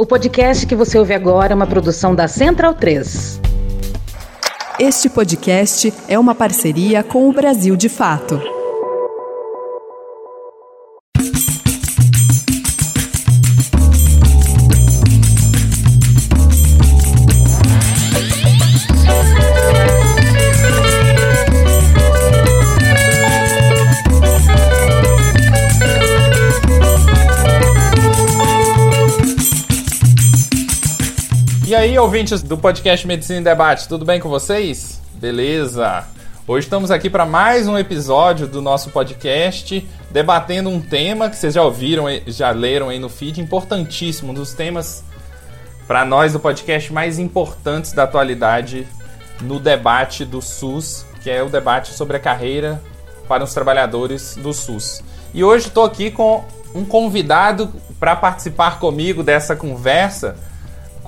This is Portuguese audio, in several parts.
O podcast que você ouve agora é uma produção da Central 3. Este podcast é uma parceria com o Brasil de Fato. Ouvintes do podcast Medicina em Debate, tudo bem com vocês? Beleza? Hoje estamos aqui para mais um episódio do nosso podcast, debatendo um tema que vocês já ouviram, já leram aí no feed, importantíssimo, um dos temas para nós do podcast mais importantes da atualidade no debate do SUS, que é o debate sobre a carreira para os trabalhadores do SUS. E hoje estou aqui com um convidado para participar comigo dessa conversa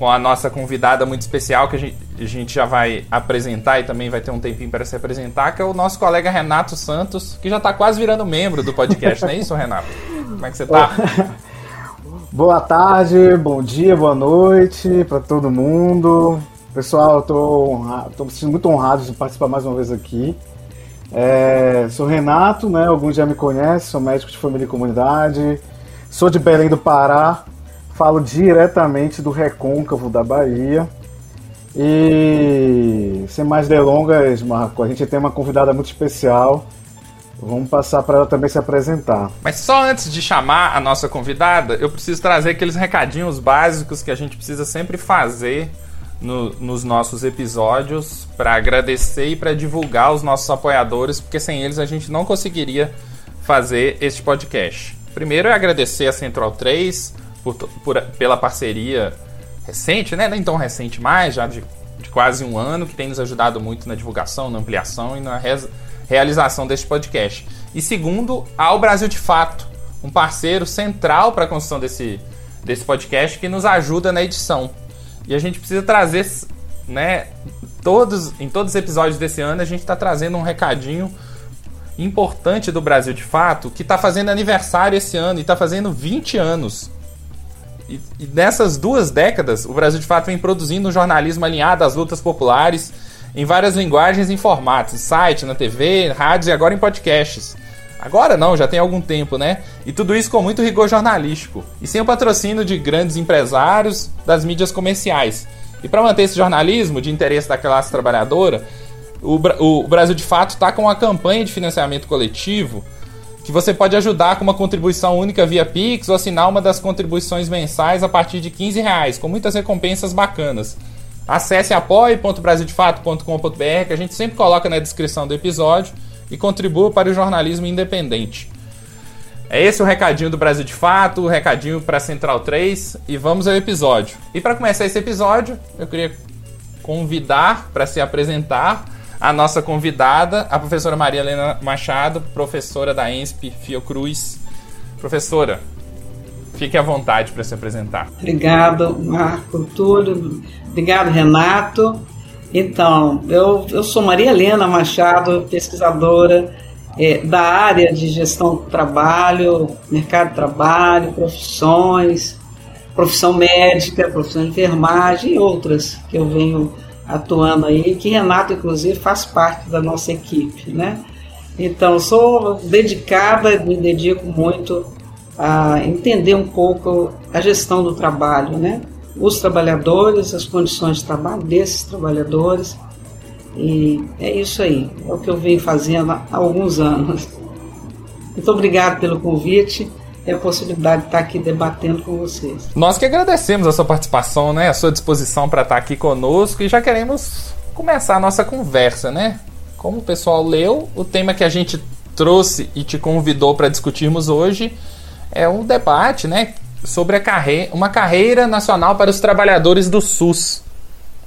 com a nossa convidada muito especial, que a gente, a gente, já vai apresentar e também vai ter um tempinho para se apresentar, que é o nosso colega Renato Santos, que já está quase virando membro do podcast, não é isso, Renato? Como é que você está? Boa tarde, bom dia, boa noite para todo mundo. Pessoal, estou me sentindo muito honrado de participar mais uma vez aqui. É, sou Renato, né? Alguns já me conhecem, sou médico de família e comunidade. Sou de Belém do Pará, Falo diretamente do recôncavo da Bahia. E sem mais delongas, Marco, a gente tem uma convidada muito especial. Vamos passar para ela também se apresentar. Mas só antes de chamar a nossa convidada, eu preciso trazer aqueles recadinhos básicos que a gente precisa sempre fazer no, nos nossos episódios para agradecer e para divulgar os nossos apoiadores, porque sem eles a gente não conseguiria fazer este podcast. Primeiro é agradecer a Central 3, por, por, pela parceria recente, né? Nem tão recente mais, já de, de, quase um ano, que tem nos ajudado muito na divulgação, na ampliação e na realização deste podcast. E segundo, ao Brasil de Fato, um parceiro central para a construção desse, desse podcast que nos ajuda na edição. E a gente precisa trazer, né? Todos, em todos os episódios desse ano, a gente está trazendo um recadinho importante do Brasil de Fato, que está fazendo aniversário esse ano e está fazendo 20 anos. E, e nessas duas décadas, o Brasil de fato vem produzindo um jornalismo alinhado às lutas populares em várias linguagens e formatos, site, na TV, rádios e agora em podcasts. Agora não, já tem algum tempo, né? E tudo isso com muito rigor jornalístico. E sem o patrocínio de grandes empresários das mídias comerciais. E para manter esse jornalismo de interesse da classe trabalhadora, o Brasil de Fato está com uma campanha de financiamento coletivo que você pode ajudar com uma contribuição única via Pix ou assinar uma das contribuições mensais a partir de 15 reais, com muitas recompensas bacanas. Acesse apoie.brasildefato.com.br que a gente sempre coloca na descrição do episódio e contribua para o jornalismo independente. É esse o recadinho do Brasil de Fato, o recadinho para Central 3 e vamos ao episódio. E para começar esse episódio, eu queria convidar para se apresentar a nossa convidada, a professora Maria Helena Machado, professora da ENSP Fiocruz. Professora, fique à vontade para se apresentar. Obrigado, Marco Túlio. Obrigado, Renato. Então, eu, eu sou Maria Helena Machado, pesquisadora é, da área de gestão do trabalho, mercado de trabalho, profissões, profissão médica, profissão de enfermagem e outras que eu venho atuando aí, que Renato, inclusive, faz parte da nossa equipe, né? Então, sou dedicada, me dedico muito a entender um pouco a gestão do trabalho, né? Os trabalhadores, as condições de trabalho desses trabalhadores. E é isso aí, é o que eu venho fazendo há alguns anos. Muito obrigado pelo convite e a possibilidade de estar aqui debatendo com vocês. Nós que agradecemos a sua participação, né, a sua disposição para estar aqui conosco e já queremos começar a nossa conversa, né? Como o pessoal leu, o tema que a gente trouxe e te convidou para discutirmos hoje é um debate, né, sobre a uma carreira nacional para os trabalhadores do SUS,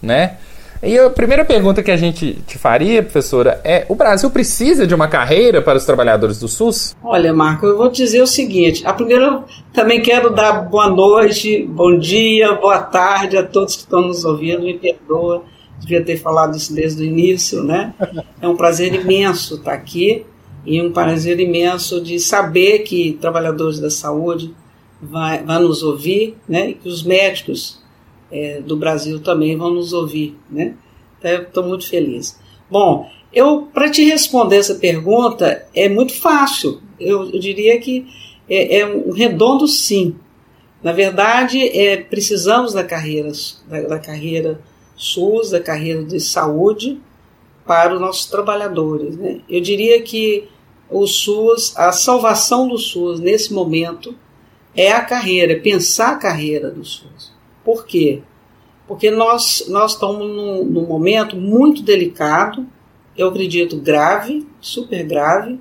né? E a primeira pergunta que a gente te faria, professora, é: o Brasil precisa de uma carreira para os trabalhadores do SUS? Olha, Marco, eu vou dizer o seguinte: a primeira, também quero dar boa noite, bom dia, boa tarde a todos que estão nos ouvindo. Me perdoa, devia ter falado isso desde o início, né? É um prazer imenso estar aqui e um prazer imenso de saber que trabalhadores da saúde vai nos ouvir, né? E que os médicos é, do Brasil também vão nos ouvir, né? Estou muito feliz. Bom, eu para te responder essa pergunta é muito fácil. Eu, eu diria que é, é, um redondo sim. Na verdade, é, precisamos da carreira, da, da carreira SUS, da carreira de saúde para os nossos trabalhadores. Né? Eu diria que o SUS, a salvação do SUS nesse momento é a carreira, é pensar a carreira do SUS. Por quê? Porque nós, nós estamos num, num momento muito delicado, eu acredito grave, super grave,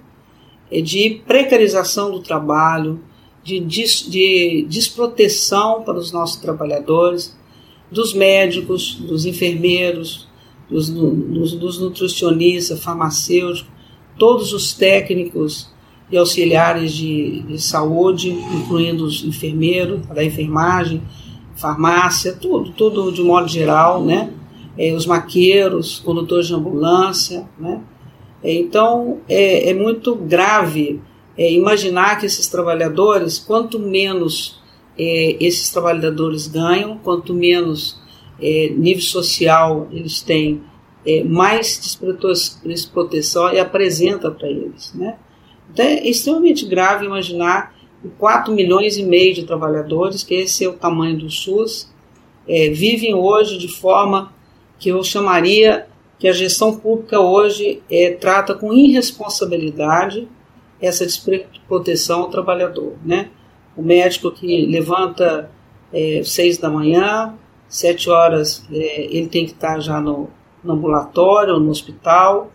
é de precarização do trabalho, de, des, de desproteção para os nossos trabalhadores, dos médicos, dos enfermeiros, dos, dos, dos nutricionistas, farmacêuticos, todos os técnicos e auxiliares de, de saúde, incluindo os enfermeiros, da enfermagem, farmácia, tudo, tudo de modo geral, né? É, os maqueiros, condutores de ambulância, né? É, então é, é, muito grave é, imaginar que esses trabalhadores, quanto menos é, esses trabalhadores ganham, quanto menos é, nível social eles têm, mais desproteção e apresenta para eles, né? Então é extremamente grave imaginar 4 milhões e meio de trabalhadores, que esse é o tamanho do SUS, é, vivem hoje de forma que eu chamaria que a gestão pública hoje é, trata com irresponsabilidade essa desproteção ao trabalhador. Né? O médico que levanta é, seis da manhã, sete horas é, ele tem que estar já no, no ambulatório, no hospital,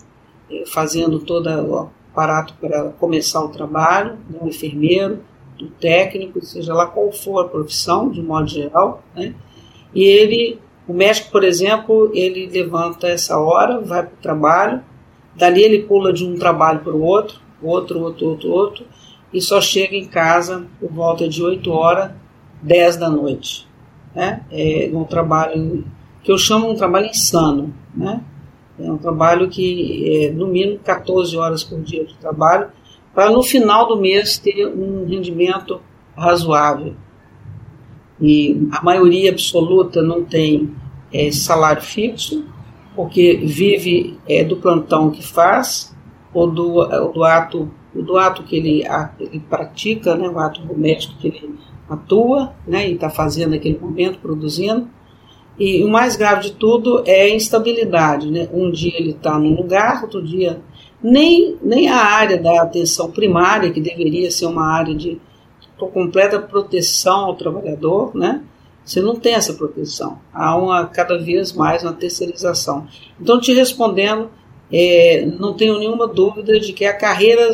é, fazendo todo o aparato para começar o trabalho, né? o enfermeiro, do técnico, seja lá qual for a profissão, de modo geral, né? E ele, o médico, por exemplo, ele levanta essa hora, vai para o trabalho, dali ele pula de um trabalho para o outro, outro, outro, outro, outro, e só chega em casa por volta de 8 horas, 10 da noite. Né? É um trabalho que eu chamo um trabalho insano, né? É um trabalho que é no mínimo 14 horas por dia de trabalho para no final do mês ter um rendimento razoável. E a maioria absoluta não tem é, salário fixo, porque vive é, do plantão que faz, ou do, do, ato, do ato que ele, ele pratica, né, o ato doméstico que ele atua né, e está fazendo naquele momento, produzindo. E o mais grave de tudo é a instabilidade. Né? Um dia ele está num lugar, outro dia nem, nem a área da atenção primária, que deveria ser uma área de, completa proteção ao trabalhador, né? Você não tem essa proteção. Há uma cada vez mais uma terceirização. Então, te respondendo, é, não tenho nenhuma dúvida de que a carreira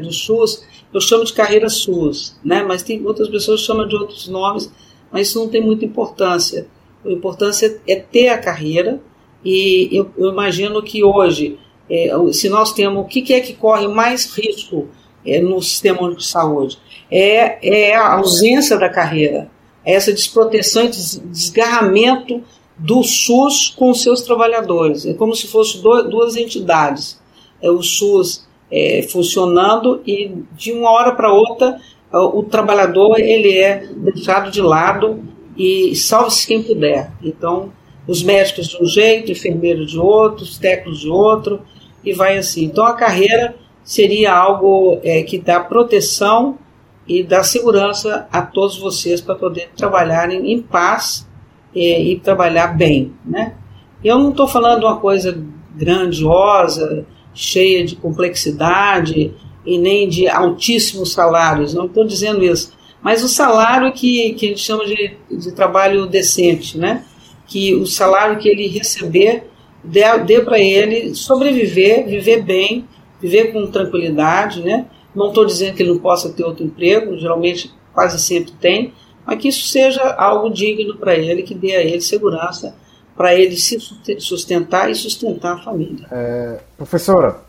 do SUS, eu chamo de carreira SUS, né? Mas tem outras pessoas chamam de outros nomes, mas isso não tem muita importância. A importância é ter a carreira e eu, eu imagino que hoje é, se nós temos o que, é que corre mais risco é, no sistema de saúde, é, é a ausência da carreira, é essa desproteção e desgarramento do SUS com seus trabalhadores. É como se fossem duas entidades. É o SUS é, funcionando e de uma hora para outra o trabalhador ele é deixado de lado e salve-se quem puder. Então, os médicos de um jeito, enfermeiros de outro, os técnicos de outro, e vai assim. Então a carreira seria algo é, que dá proteção e dá segurança a todos vocês para poder trabalharem em paz é, e trabalhar bem, né? Eu não estou falando uma coisa grandiosa, cheia de complexidade e nem de altíssimos salários, não estou dizendo isso. Mas o salário que, que a gente chama de, de trabalho decente, né? Que o salário que ele receber dê, dê para ele sobreviver, viver bem, viver com tranquilidade, né? Não estou dizendo que ele não possa ter outro emprego, geralmente quase sempre tem, mas que isso seja algo digno para ele, que dê a ele segurança para ele se sustentar e sustentar a família. É, professora,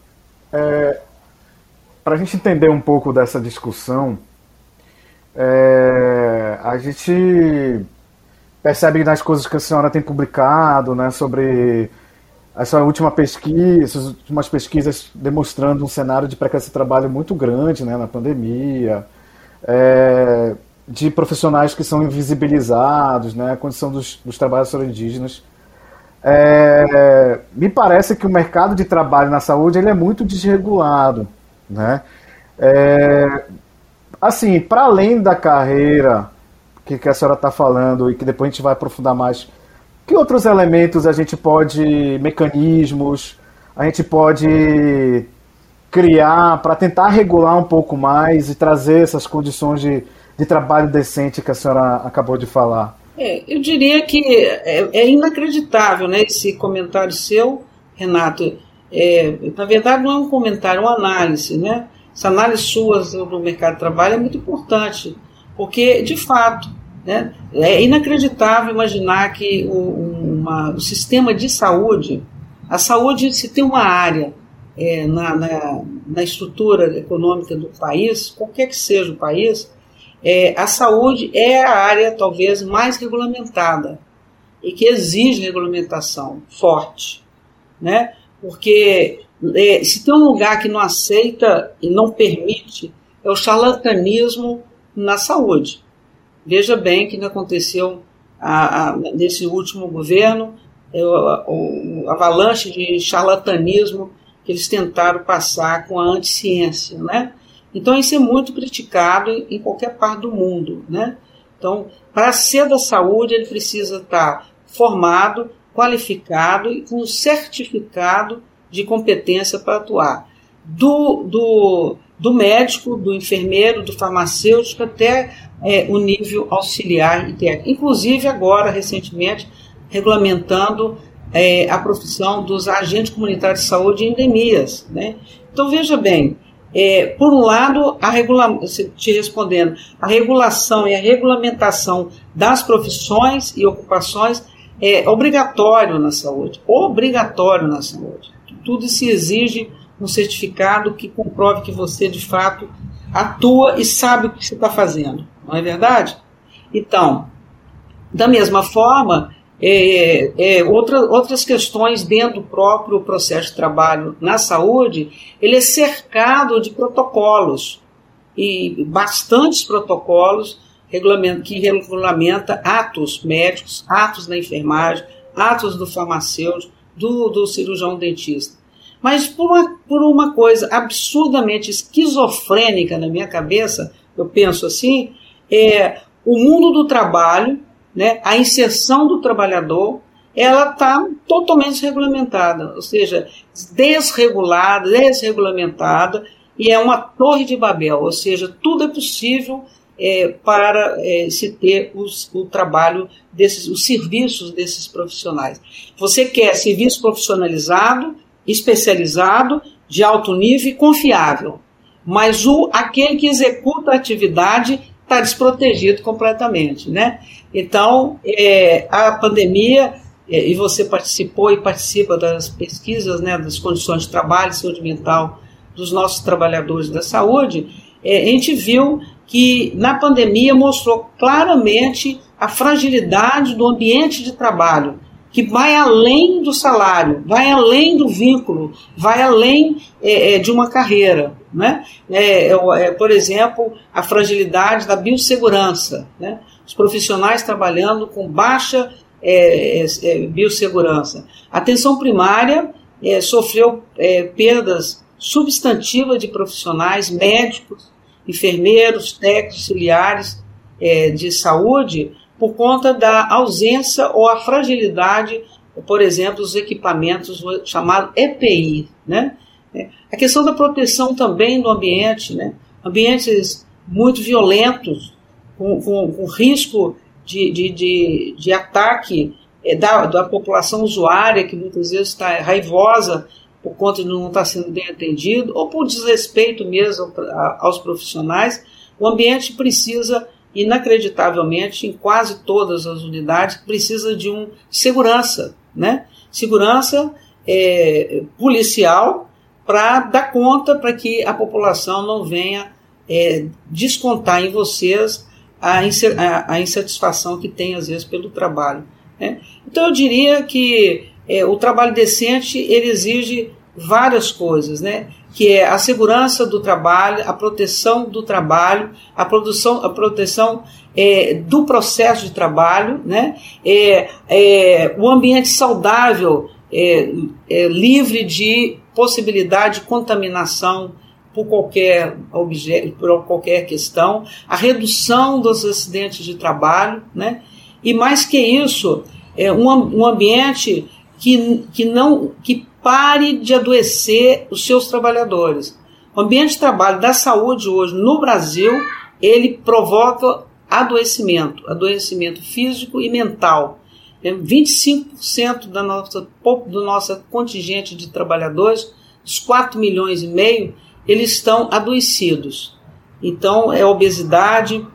é, para a gente entender um pouco dessa discussão, é, a gente percebe nas coisas que a senhora tem publicado, né, sobre essa última pesquisa, essas últimas pesquisas demonstrando um cenário de precariedade de trabalho muito grande né, na pandemia. É, de profissionais que são invisibilizados, né, a condição dos, dos trabalhadores indígenas. É, me parece que o mercado de trabalho na saúde ele é muito desregulado, né? É, assim, para além da carreira que, que a senhora está falando e que depois a gente vai aprofundar mais, que outros elementos a gente pode, mecanismos, a gente pode criar para tentar regular um pouco mais e trazer essas condições de, de trabalho decente que a senhora acabou de falar? É, eu diria que é, é, inacreditável né, esse comentário seu, Renato. É, na verdade, não é um comentário, é uma análise. Né? Essa análise sua do mercado de trabalho é muito importante, porque, de fato, né, é inacreditável imaginar que o, uma, o sistema de saúde, a saúde, se tem uma área é, na, na, na estrutura econômica do país, qualquer que seja o país, é, a saúde é a área talvez mais regulamentada e que exige regulamentação forte, né? Porque é, se tem um lugar que não aceita e não permite é o charlatanismo na saúde. Veja bem que aconteceu a, a, nesse último governo, é, o, o avalanche de charlatanismo que eles tentaram passar com a anticiência, né? Então, isso é muito criticado em qualquer parte do mundo. Né? Então, para ser da saúde, ele precisa estar formado, qualificado e com certificado de competência para atuar. Do, do, do médico, do enfermeiro, do farmacêutico, até é, o nível auxiliar e técnico. Inclusive, agora, recentemente, regulamentando é, a profissão dos agentes comunitários de saúde em endemias. Né? Então, veja bem, é, por um lado, a regula te respondendo, a regulação e a regulamentação das profissões e ocupações é obrigatório na saúde, obrigatório na saúde. Tudo se exige um certificado que comprove que você de fato atua e sabe o que você está fazendo, não é verdade? Então, da mesma forma, é, é, outra, outras questões dentro do próprio processo de trabalho na saúde, ele é cercado de protocolos e bastantes protocolos que regulamenta atos médicos, atos da enfermagem, atos do farmacêutico, do, do cirurgião dentista. Mas por uma, por uma coisa absurdamente esquizofrênica na minha cabeça, eu penso assim, é o mundo do trabalho né, a inserção do trabalhador ela está totalmente desregulamentada, ou seja, desregulada, desregulamentada, e é uma torre de Babel, ou seja, tudo é possível é, para é, se ter os, o trabalho desses, os serviços desses profissionais. Você quer serviço profissionalizado, especializado, de alto nível e confiável, mas o aquele que executa a atividade está desprotegido completamente, né? Então, é, a pandemia, é, e você participou e participa das pesquisas, né, das condições de trabalho, saúde mental dos nossos trabalhadores da saúde, é, a gente viu que na pandemia mostrou claramente a fragilidade do ambiente de trabalho, que vai além do salário, vai além do vínculo, vai além é, é de uma carreira. Né? É, é, é, por exemplo, a fragilidade da biossegurança. Né? Os profissionais trabalhando com baixa é, biossegurança. A atenção primária sofreu perdas substantivas de profissionais, médicos, enfermeiros, técnicos, auxiliares de saúde, por conta da ausência ou a fragilidade, por exemplo, dos equipamentos chamados EPI, né? A questão da proteção também do ambiente, né? ambientes muito violentos, com, com, com risco de, de, de, de ataque é, da, da população usuária, que muitas vezes está raivosa por conta de não estar sendo bem atendido, ou por desrespeito mesmo aos profissionais, o ambiente precisa inacreditavelmente, em quase todas as unidades, precisa de um segurança, né? Segurança é, policial para dar conta para que a população não venha é, descontar em vocês a, a, a, insatisfação que tem às vezes pelo trabalho. Né? Então eu diria que é, o trabalho decente ele exige várias coisas, né? Que é a segurança do trabalho, a proteção do trabalho, a produção, a proteção é, do processo de trabalho, né? É, é, o ambiente saudável, é, é, livre de possibilidade de contaminação por qualquer objeto, por qualquer questão, a redução dos acidentes de trabalho, né? E mais que isso, é um, um ambiente que, que não que pare de adoecer os seus trabalhadores. O ambiente de trabalho da saúde hoje no Brasil, ele provoca adoecimento, adoecimento físico e mental. 25% da nossa, do nosso contingente de trabalhadores, dos 4 milhões e meio, eles estão adoecidos. Então, é obesidade,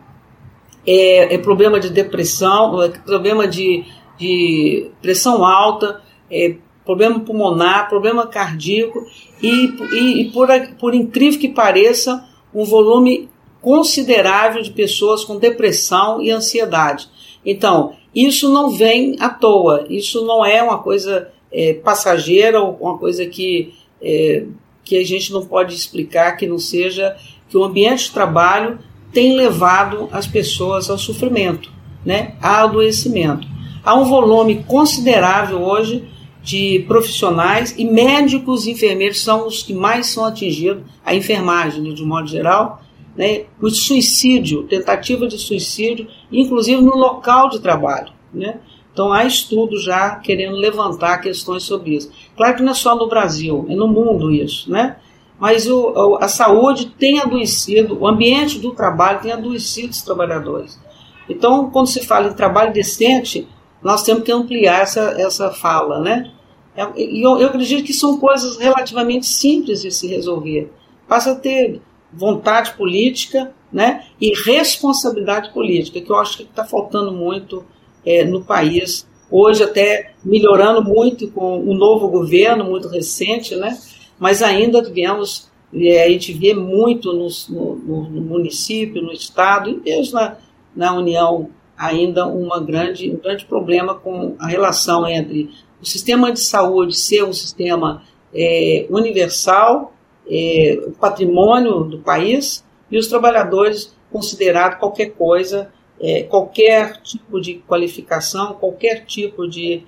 é, é problema de depressão, é problema de, de pressão alta, é problema pulmonar, problema cardíaco e, e, e por, por incrível que pareça, um volume considerável de pessoas com depressão e ansiedade. Então, isso não vem à toa, isso não é uma coisa é, passageira ou uma coisa que, é, que a gente não pode explicar que não seja que o ambiente de trabalho tem levado as pessoas ao sofrimento, né, ao adoecimento. Há um volume considerável hoje de profissionais e médicos e enfermeiros são os que mais são atingidos, a enfermagem, né, de um modo geral, né, o suicídio, tentativa de suicídio, inclusive no local de trabalho. Né? Então há estudos já querendo levantar questões sobre isso. Claro que não é só no Brasil, é no mundo isso, né? Mas o, a saúde tem adoecido, o ambiente do trabalho tem adoecido os trabalhadores. Então, quando se fala em trabalho decente, nós temos que ampliar essa, essa fala, né? É, e eu, eu acredito que são coisas relativamente simples de se resolver. Passa a ter vontade política né, e responsabilidade política, que eu acho que está faltando muito é, no país. Hoje até melhorando muito com o novo governo, muito recente, né? mas ainda vemos, é, a gente vê muito no, no, no, município, no estado e mesmo na, na União ainda uma grande, um grande problema com a relação entre o sistema de saúde ser um sistema é, universal, é, patrimônio do país, e os trabalhadores considerado qualquer coisa, é, qualquer tipo de qualificação, qualquer tipo de,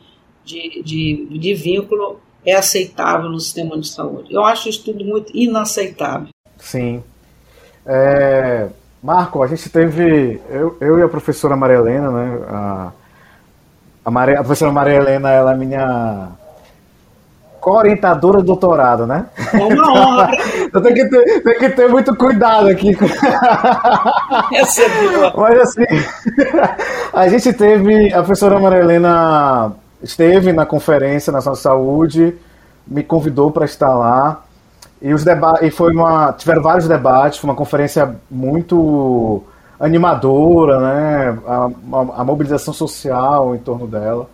de, de, de vínculo é aceitável no sistema de saúde. Eu acho isso tudo muito inaceitável. Sim. É, Marco, a gente teve, eu, eu e a professora Maria Helena, né, a, a, Maria, a professora Maria Helena, ela é minha orientadora do doutorado, né? É uma honra. então tem que, ter, tem que ter muito cuidado aqui. Essa é boa. Mas assim, a gente teve, a professora Maria Helena esteve na Conferência Nacional de Saúde, me convidou para estar lá. E, os deba e foi uma, tiveram vários debates, foi uma conferência muito animadora, né? A, a, a mobilização social em torno dela.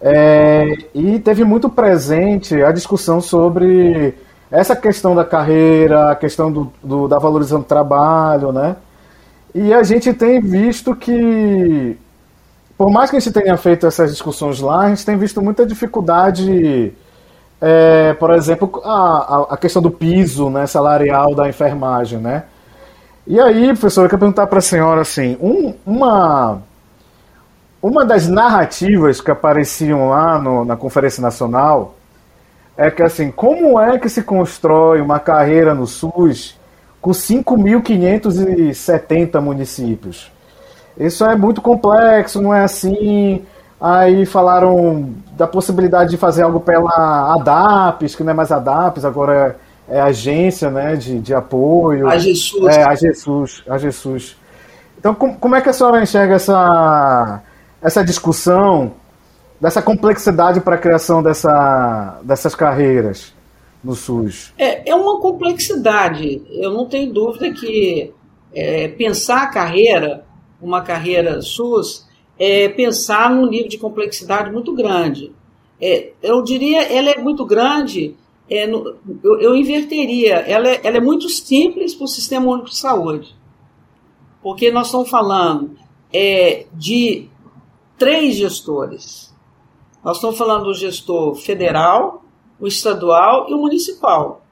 É, e teve muito presente a discussão sobre essa questão da carreira, a questão do, do, da valorização do trabalho, né? E a gente tem visto que por mais que a gente tenha feito essas discussões lá, a gente tem visto muita dificuldade, é, por exemplo, a, a questão do piso né, salarial da enfermagem, né? E aí, professor, eu quero perguntar para a senhora assim, um, uma, uma das narrativas que apareciam lá no, na Conferência Nacional é que assim, como é que se constrói uma carreira no SUS com 5.570 municípios? Isso é muito complexo, não é assim. Aí falaram da possibilidade de fazer algo pela ADAPES, que não é mais ADAPES, agora é, agência né, de, de apoio. A Jesus. É, a Jesus. A Jesus. Então, com, como é que a senhora enxerga essa, essa discussão, dessa complexidade para a criação dessa, dessas carreiras no SUS? É, é uma complexidade. Eu não tenho dúvida que é, pensar a carreira uma carreira SUS, é pensar num nível de complexidade muito grande. É, eu diria, ela é muito grande, é, eu, eu, inverteria, ela é, ela é muito simples para o Sistema Único de Saúde. Porque nós estamos falando é, de três gestores. Nós estamos falando do gestor federal, o estadual e o municipal.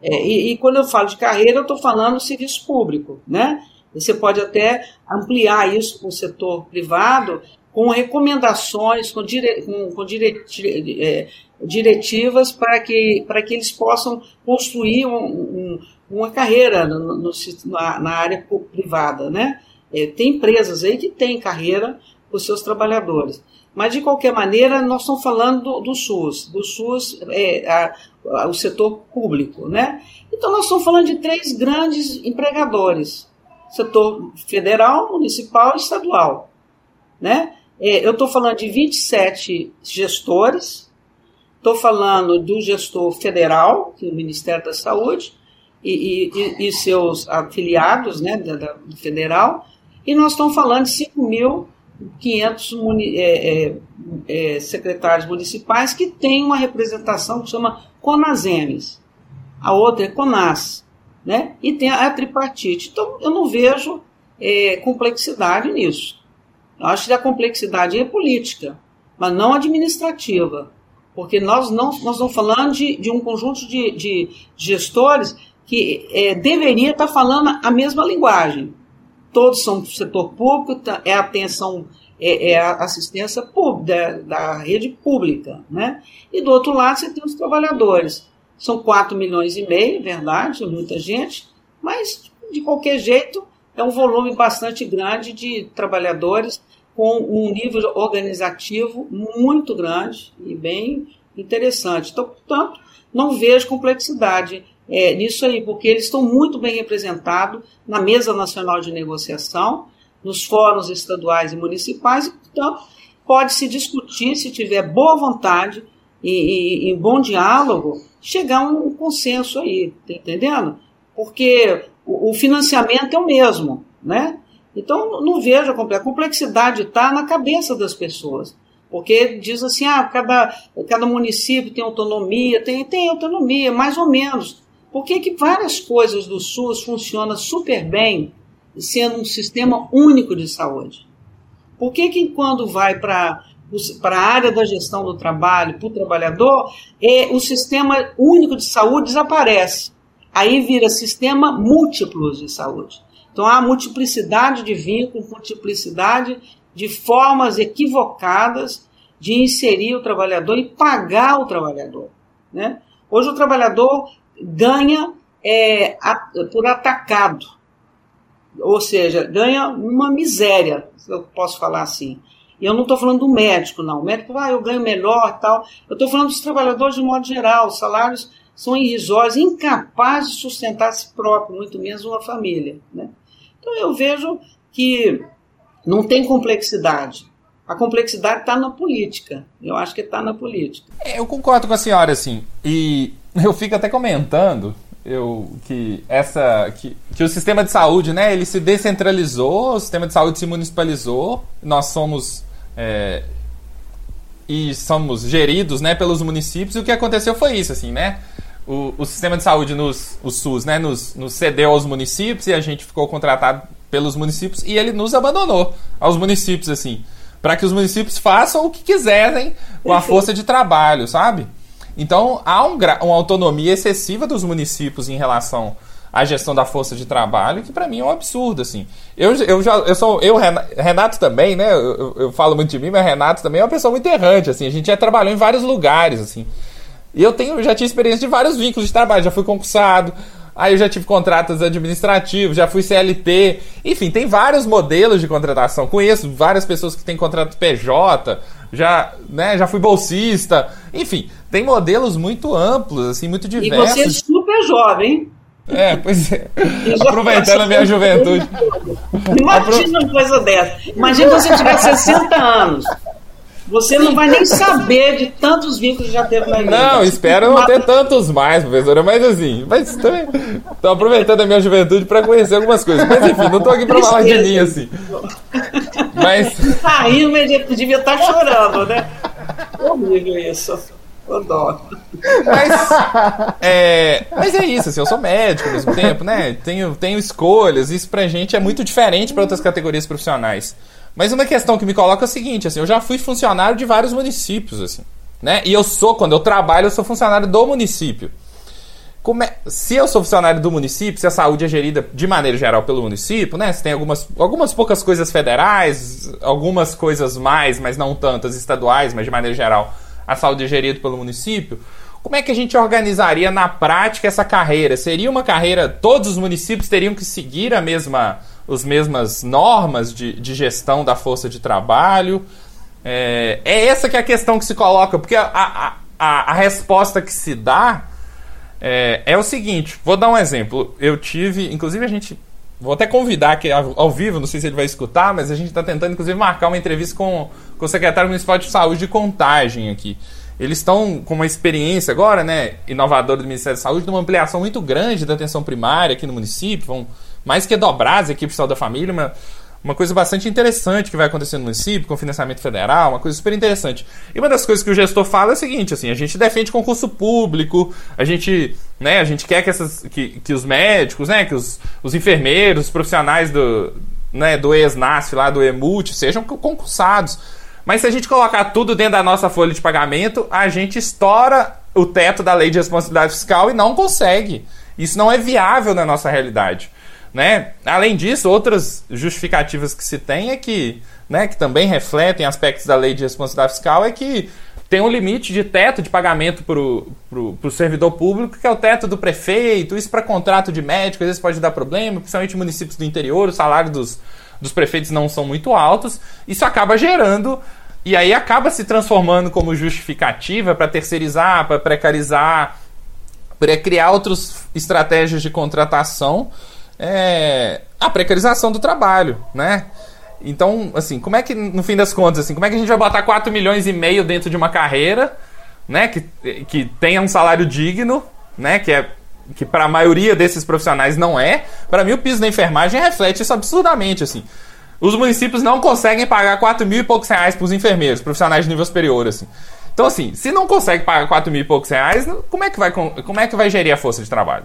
É, e, e, quando eu falo de carreira, eu estou falando serviço público, né? Você pode até ampliar isso para o setor privado com recomendações, com, dire, com, com direti, é, diretivas para que, para que eles possam construir um, um, uma carreira no, no, na, na, área privada, né? É, tem empresas aí que têm carreira para os seus trabalhadores. Mas, de qualquer maneira, nós estamos falando do, do SUS, do SUS, é, a, a, o setor público, né? Então, nós estamos falando de três grandes empregadores, setor federal, municipal e estadual, né? É, eu estou falando de 27 gestores, estou falando do gestor federal, que é o Ministério da Saúde, e, e, e seus afiliados, né, da, da, do federal, e nós estamos falando de 5.500 é, é, é, secretários municipais que têm uma representação que chama CONASEMES. A outra é CONAS, né? E tem a, a tripartite. Então, eu não vejo é, complexidade nisso. Eu acho que a complexidade é política, mas não administrativa. Porque nós não nós estamos falando de, de um conjunto de, de gestores que é, deveria estar falando a mesma linguagem todos são do setor público, tá, é atenção, é, é assistência pública, da, da, rede pública, né? E do outro lado você tem os trabalhadores. São 4 milhões e meio, verdade, muita gente, mas de qualquer jeito é um volume bastante grande de trabalhadores com um nível organizativo muito grande e bem interessante. Então, portanto, não vejo complexidade é, nisso aí, porque eles estão muito bem representados na mesa nacional de negociação, nos fóruns estaduais e municipais, então pode se discutir, se tiver boa vontade e, e, e bom diálogo, chegar a um consenso aí, tá entendendo? Porque o, o financiamento é o mesmo, né? Então não vejo a complexidade. A está na cabeça das pessoas. Porque diz assim, ah, cada, cada município tem autonomia, tem, tem autonomia, mais ou menos. Por que, que várias coisas do SUS funcionam super bem, sendo um sistema único de saúde? Por que, que quando vai para para a área da gestão do trabalho, para o trabalhador, é, o sistema único de saúde desaparece. Aí vira sistema múltiplos de saúde. Então há multiplicidade de vínculos, multiplicidade de formas equivocadas de inserir o trabalhador e pagar o trabalhador. Né? Hoje o trabalhador ganha é, por atacado, ou seja, ganha uma miséria, se eu posso falar assim. E eu não estou falando do médico, não. O médico, ah, eu ganho melhor tal. Eu estou falando dos trabalhadores de modo geral. Os salários são irrisórios, incapazes de sustentar a si próprio, muito menos uma família. Né? Então eu vejo que não tem complexidade. A complexidade está na política. Eu acho que está na política. É, eu concordo com a senhora, assim. E eu fico até comentando eu, que essa que, que o sistema de saúde, né, ele se descentralizou, o sistema de saúde se municipalizou, nós somos é, e somos geridos, né, pelos municípios. E o que aconteceu foi isso, assim, né? O, o sistema de saúde nos, o SUS, né, nos, nos cedeu aos municípios e a gente ficou contratado pelos municípios e ele nos abandonou aos municípios, assim, para que os municípios façam o que quiserem com a força de trabalho, sabe? Então há um uma autonomia excessiva dos municípios em relação à gestão da força de trabalho, que para mim é um absurdo, assim. Eu, eu já, eu sou, eu, Renato também, né, eu, eu, falo muito de mim, mas Renato também é uma pessoa muito errante, assim, a gente já trabalhou em vários lugares, assim. E eu tenho, já tive experiência de vários vínculos de trabalho, já fui concursado, aí eu já tive contratos administrativos, já fui CLT, enfim, tem vários modelos de contratação. Conheço várias pessoas que têm contrato PJ, já, né, já fui bolsista, enfim, tem modelos muito amplos, assim, muito diversos. E você é super jovem. É, pois é. Aproveitando a minha juventude. Imagina uma coisa dessa. Imagina você tiver 60 anos. Você não vai nem saber de tantos vínculos que já teve na vida. Não, espero não ter tantos mais, professora, mas assim, mas também tô aproveitando a minha juventude para conhecer algumas coisas. Mas enfim, não tô aqui para falar de mim assim. Mas. Tá rindo, mas devia estar tá chorando, né? Horrível isso. Eu dó. Mas é, mas é isso, assim, eu sou médico ao mesmo tempo, né? Tenho, tenho escolhas, isso pra gente é muito diferente para outras categorias profissionais. Mas uma questão que me coloca é o seguinte, assim, eu já fui funcionário de vários municípios, assim. né? E eu sou, quando eu trabalho, eu sou funcionário do município. É, se eu sou funcionário do município, se a saúde é gerida de maneira geral pelo município, né? Se tem algumas, algumas poucas coisas federais, algumas coisas mais, mas não tantas estaduais, mas de maneira geral a saúde é gerida pelo município. Como é que a gente organizaria na prática essa carreira? Seria uma carreira, todos os municípios teriam que seguir a mesma, as mesmas normas de, de gestão da força de trabalho? É, é, essa que é a questão que se coloca, porque a, a, a, a resposta que se dá é, é, o seguinte: vou dar um exemplo. Eu tive, inclusive a gente. Vou até convidar aqui ao, vivo, não sei se ele vai escutar, mas a gente está tentando, inclusive, marcar uma entrevista com, com o secretário municipal de saúde de contagem aqui. Eles estão com uma experiência agora, né, inovadora do Ministério da Saúde, de uma ampliação muito grande da atenção primária aqui no município. Vão mais que dobrar as equipes de saúde da família, uma, uma coisa bastante interessante que vai acontecer no município, com financiamento federal, uma coisa super interessante. E uma das coisas que o gestor fala é o seguinte, assim, a gente defende concurso público, a gente, né, a gente quer que, essas, que, que os médicos, né, que os, os enfermeiros, os profissionais do, né, do ESNASF lá, do EMUT, sejam concursados. Mas se a gente colocar tudo dentro da nossa folha de pagamento, a gente estoura o teto da lei de responsabilidade fiscal e não consegue. Isso não é viável na nossa realidade. Né? Além disso, outras justificativas que se tem é que, né, que também refletem aspectos da lei de responsabilidade fiscal, é que tem um limite de teto de pagamento para o servidor público, que é o teto do prefeito. Isso para contrato de médico, às vezes pode dar problema, principalmente municípios do interior, o salário dos, dos prefeitos não são muito altos. Isso acaba gerando e aí acaba se transformando como justificativa para terceirizar, para precarizar, para criar outras estratégias de contratação é, a precarização do trabalho, né? Então, assim, como é que, no fim das contas, assim, como é que a gente vai botar 4 milhões e meio dentro de uma carreira, né, que, que tenha um salário digno, né, que é que para a maioria desses profissionais não é. Para mim, o piso da enfermagem reflete isso absurdamente, assim. Os municípios não conseguem pagar 4 mil e poucos reais para os enfermeiros, profissionais de nível superior, assim. Então, assim, se não consegue pagar 4 mil e poucos reais, como é que vai, como é que vai gerir a força de trabalho?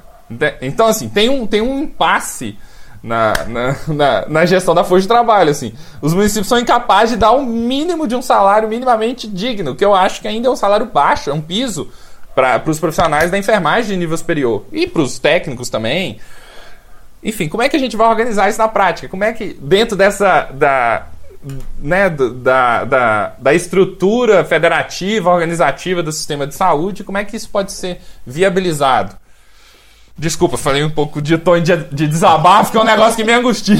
Então, assim, tem um, tem um impasse na, na, na, na, gestão da força de trabalho. Assim. Os municípios são incapazes de dar o um mínimo de um salário minimamente digno, que eu acho que ainda é um salário baixo, é um piso para os profissionais da enfermagem de nível superior e para os técnicos também. Enfim, como é que a gente vai organizar isso na prática? Como é que, dentro dessa. Da, né, da, da, da estrutura federativa, organizativa do sistema de saúde, como é que isso pode ser viabilizado? Desculpa, falei um pouco de tom de, de desabafo, que é um negócio que me angustia.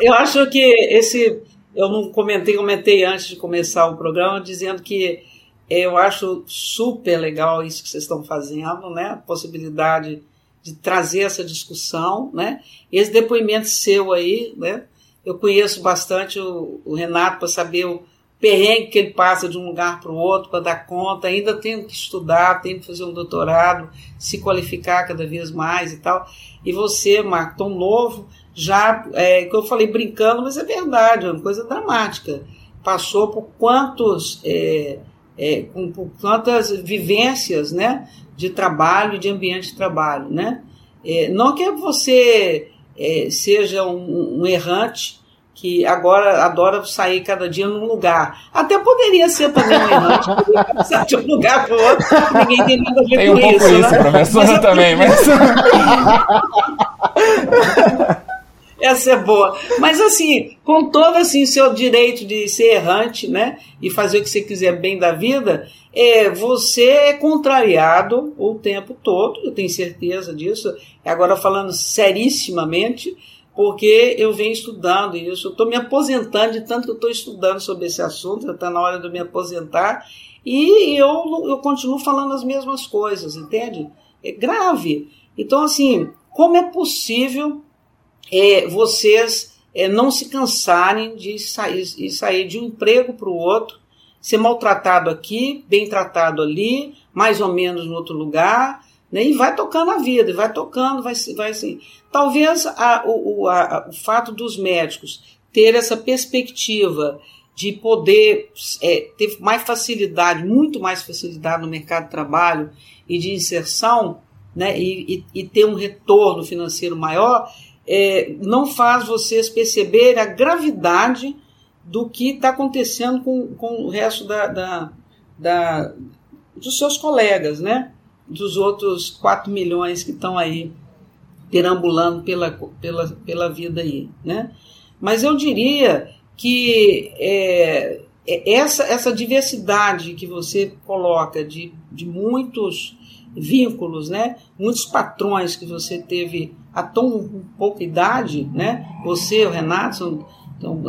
eu acho que esse. Eu não comentei, comentei antes de começar o programa, dizendo que eu acho super legal isso que vocês estão fazendo, né? A possibilidade de trazer essa discussão, né? Esse depoimento seu aí, né? Eu conheço bastante o, o Renato para saber o perrengue que ele passa de um lugar para o outro para dar conta, ainda tem que estudar, tem que fazer um doutorado, se qualificar cada vez mais e tal. E você, Marco, tão novo, já, é, que eu falei brincando, mas é verdade, é uma coisa dramática. Passou por quantos, é, é, com, por quantas vivências, né, de trabalho, de ambiente de trabalho, né? É, não que você é, seja um, um errante, que agora adora sair cada dia num lugar. Até poderia ser também um errante, passar de um lugar para outro, ninguém tem nada a ver tem com um pouco isso. isso né? professor, mas também, mas. Essa é boa. Mas assim, com todo assim seu direito de ser errante, né, e fazer o que você quiser bem da vida, é, você é contrariado o tempo todo, eu tenho certeza disso. Agora falando serissimamente, porque eu venho estudando isso. Eu estou me aposentando de tanto que eu estou estudando sobre esse assunto, está na hora de me aposentar, e eu, eu continuo falando as mesmas coisas, entende? É grave. Então, assim, como é possível é, vocês é, não se cansarem de sair, de sair de um emprego para o outro, ser maltratado aqui, bem tratado ali, mais ou menos no outro lugar, né? E vai tocando a vida, vai tocando, vai, vai assim. Talvez a, o, a, o fato dos médicos ter essa perspectiva de poder é, ter mais facilidade, muito mais facilidade no mercado de trabalho e de inserção, né, e, e, e ter um retorno financeiro maior, é, não faz vocês perceberem a gravidade do que está acontecendo com, com o resto da, da, da, dos seus colegas, né? dos outros 4 milhões que estão aí perambulando pela, pela, pela vida aí. Né? Mas eu diria que é, é, essa, essa diversidade que você coloca de, de muitos vínculos, né? muitos patrões que você teve a tão pouca idade, né? você, o Renato, então,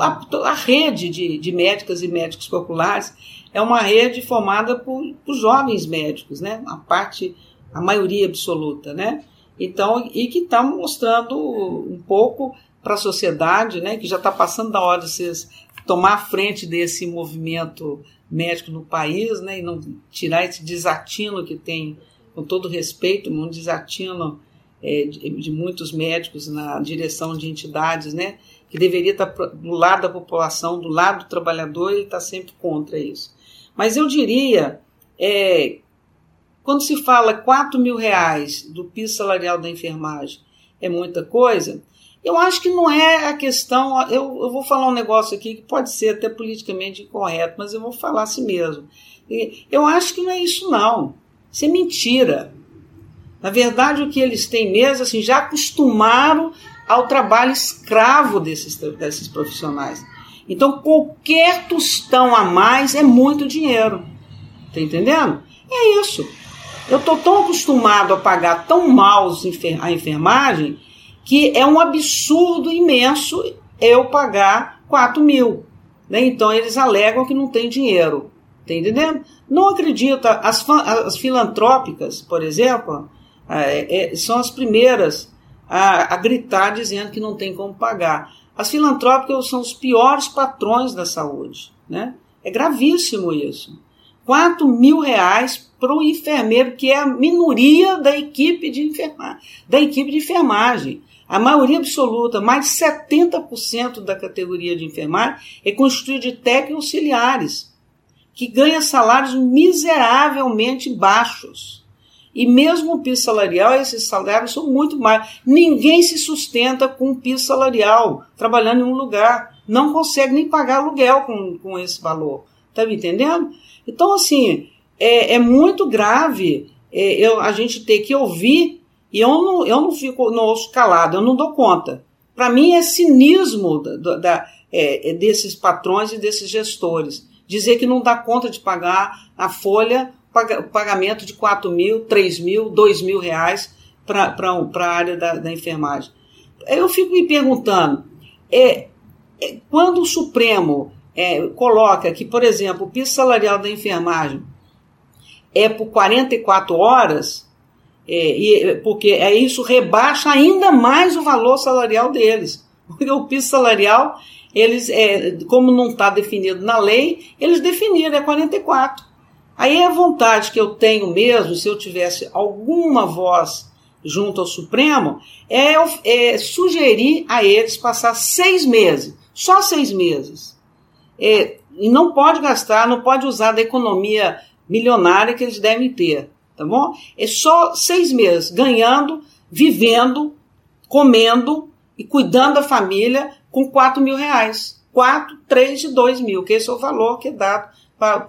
a, a rede de, de médicas e médicos populares é uma rede formada por, por jovens médicos, né? a parte, a maioria absoluta. Né? Então, e que está mostrando um pouco para a sociedade, né, que já está passando da hora de vocês tomar a frente desse movimento médico no país, né, e não tirar esse desatino que tem, com todo respeito, um desatino é, de, de, muitos médicos na direção de entidades, né, que deveria estar tá do lado da população, do lado do trabalhador, ele está sempre contra isso. Mas eu diria, é, quando se fala 4 mil reais do piso salarial da enfermagem é muita coisa, eu acho que não é a questão. Eu, eu vou falar um negócio aqui que pode ser até politicamente incorreto, mas eu vou falar assim mesmo. Eu acho que não é isso, não. Isso é mentira. Na verdade, o que eles têm mesmo, assim, já acostumaram ao trabalho escravo desses, desses profissionais. Então, qualquer tostão a mais é muito dinheiro. Tá entendendo? É isso. Eu estou tão acostumado a pagar tão mal a enfermagem que é um absurdo imenso eu pagar 4 mil. Né? Então eles alegam que não tem dinheiro. Tá entendendo? Não acredita. As, as filantrópicas, por exemplo, é, é, são as primeiras a, a gritar dizendo que não tem como pagar. As filantrópicas são os piores patrões da saúde. Né? É gravíssimo isso. 4 mil reais para o enfermeiro, que é a minoria da equipe de enfermagem. Da equipe de enfermagem. A maioria absoluta, mais de 70% da categoria de enfermagem é constituída de técnicos auxiliares, que ganham salários miseravelmente baixos. E mesmo o piso salarial, esses salários são muito mais. Ninguém se sustenta com um piso salarial, trabalhando em um lugar. Não consegue nem pagar aluguel com, com esse valor. Está me entendendo? Então, assim, é, é muito grave é, eu, a gente ter que ouvir e eu não, eu não fico não ouço calado, eu não dou conta. Para mim é cinismo da, da é, é, desses patrões e desses gestores. Dizer que não dá conta de pagar a folha, pagamento de 4 mil, 3 mil, 2 mil reais para a área da, da enfermagem. Eu fico me perguntando, é, é quando o Supremo é, coloca que, por exemplo, o piso salarial da enfermagem é por 44 horas, é, e, porque é isso rebaixa ainda mais o valor salarial deles. Porque o piso salarial, eles, é, como não está definido na lei, eles definiram, é 44. Aí a vontade que eu tenho mesmo, se eu tivesse alguma voz junto ao Supremo, é, é sugerir a eles passar seis meses, só seis meses. É, e não pode gastar, não pode usar da economia milionária que eles devem ter tá bom? É só seis meses ganhando, vivendo, comendo e cuidando da família com 4 mil reais. 4, 3 de 2 mil, que esse é o valor que é dado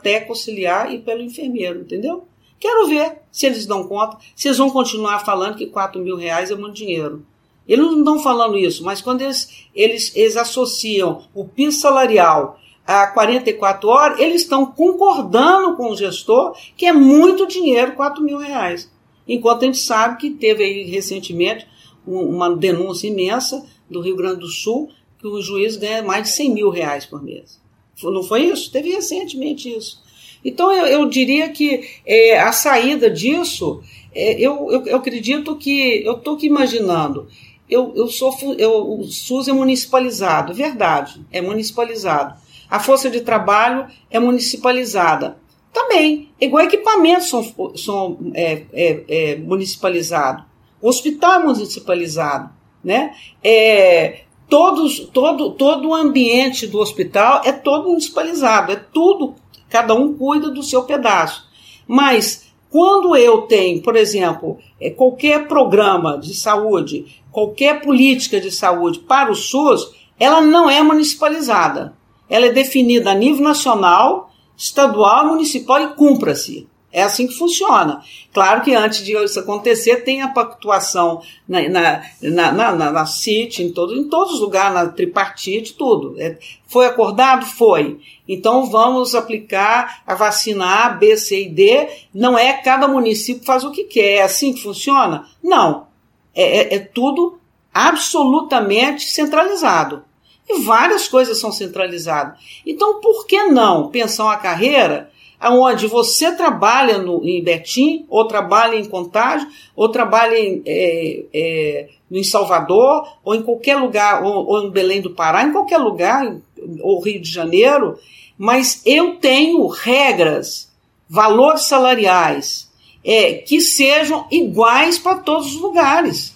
técnico auxiliar e pelo enfermeiro, entendeu? Quero ver se eles dão conta, se eles vão continuar falando que 4 mil reais é muito dinheiro. Eles não estão falando isso, mas quando eles, eles, eles associam o piso salarial a 44 horas, eles estão concordando com o gestor que é muito dinheiro, 4 mil reais. Enquanto a gente sabe que teve aí recentemente uma denúncia imensa do Rio Grande do Sul, que o juiz ganha mais de 100 mil reais por mês. Não foi isso? Teve recentemente isso. Então eu, eu diria que é, a saída disso, é, eu, eu, eu, acredito que eu estou aqui imaginando. Eu, eu sou eu, o SUS é municipalizado, verdade, é municipalizado. A força de trabalho é municipalizada. Também, igual equipamentos são, são é, é, é, municipalizados. O hospital é municipalizado. Né? É, todos, todo, todo o ambiente do hospital é todo municipalizado, é tudo, cada um cuida do seu pedaço. Mas quando eu tenho, por exemplo, é, qualquer programa de saúde, qualquer política de saúde para o SUS, ela não é municipalizada. ela é definida a nível nacional, estadual, municipal e cumpra-se. É assim que funciona. Claro que antes de isso acontecer, tem a pactuação na, na, na, na, na, CIT, em, todo, em todos os lugares, na tripartite, tudo. É, foi acordado? Foi. Então vamos aplicar a vacina A, B, C e D. Não é cada município faz o que quer. É assim que funciona? Não. É, é, é tudo absolutamente centralizado. E várias coisas são centralizadas. Então, por que não pensar uma carreira onde você trabalha no, em Betim, ou trabalha em Contagem, ou trabalha em, é, é, em Salvador, ou em qualquer lugar, ou, ou, em Belém do Pará, em qualquer lugar, ou Rio de Janeiro, mas eu tenho regras, valores salariais, é, que sejam iguais para todos os lugares.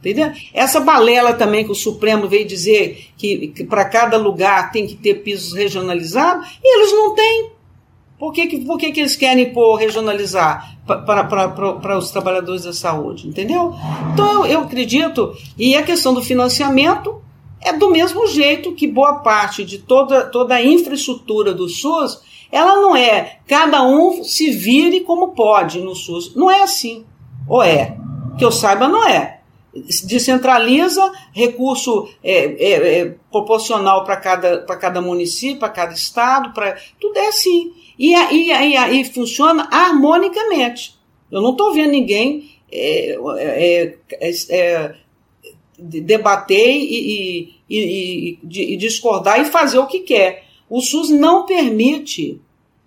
Entendeu? Essa balela também que o Supremo veio dizer que, que para cada lugar tem que ter pisos regionalizados, e eles não têm. Por que, que, por que, que eles querem pôr regionalizar para os trabalhadores da saúde? Entendeu? Então eu, eu acredito, e a questão do financiamento é do mesmo jeito que boa parte de toda, toda a infraestrutura do SUS, ela não é cada um se vire como pode no SUS. Não é assim. Ou é? Que eu saiba, não é descentraliza recurso é, é, é proporcional para cada, cada município, para cada estado, para tudo é assim. E aí, aí, funciona harmonicamente. Eu não estou vendo ninguém é, é, é, é debater e, e, e, e, discordar e fazer o que quer. O SUS não permite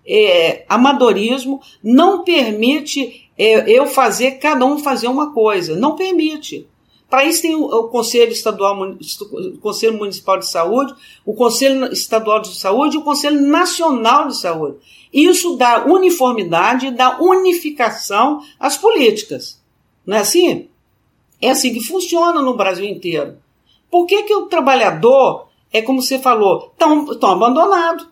é, amadorismo, não permite é, eu fazer, cada um fazer uma coisa. Não permite. Para isso tem o, o, Conselho Estadual, o Conselho Municipal de Saúde, o Conselho Estadual de Saúde e o Conselho Nacional de Saúde. Isso dá uniformidade, dá unificação às políticas. Não é assim? É assim que funciona no Brasil inteiro. Por que, que o trabalhador, é como você falou, tão, tão abandonado?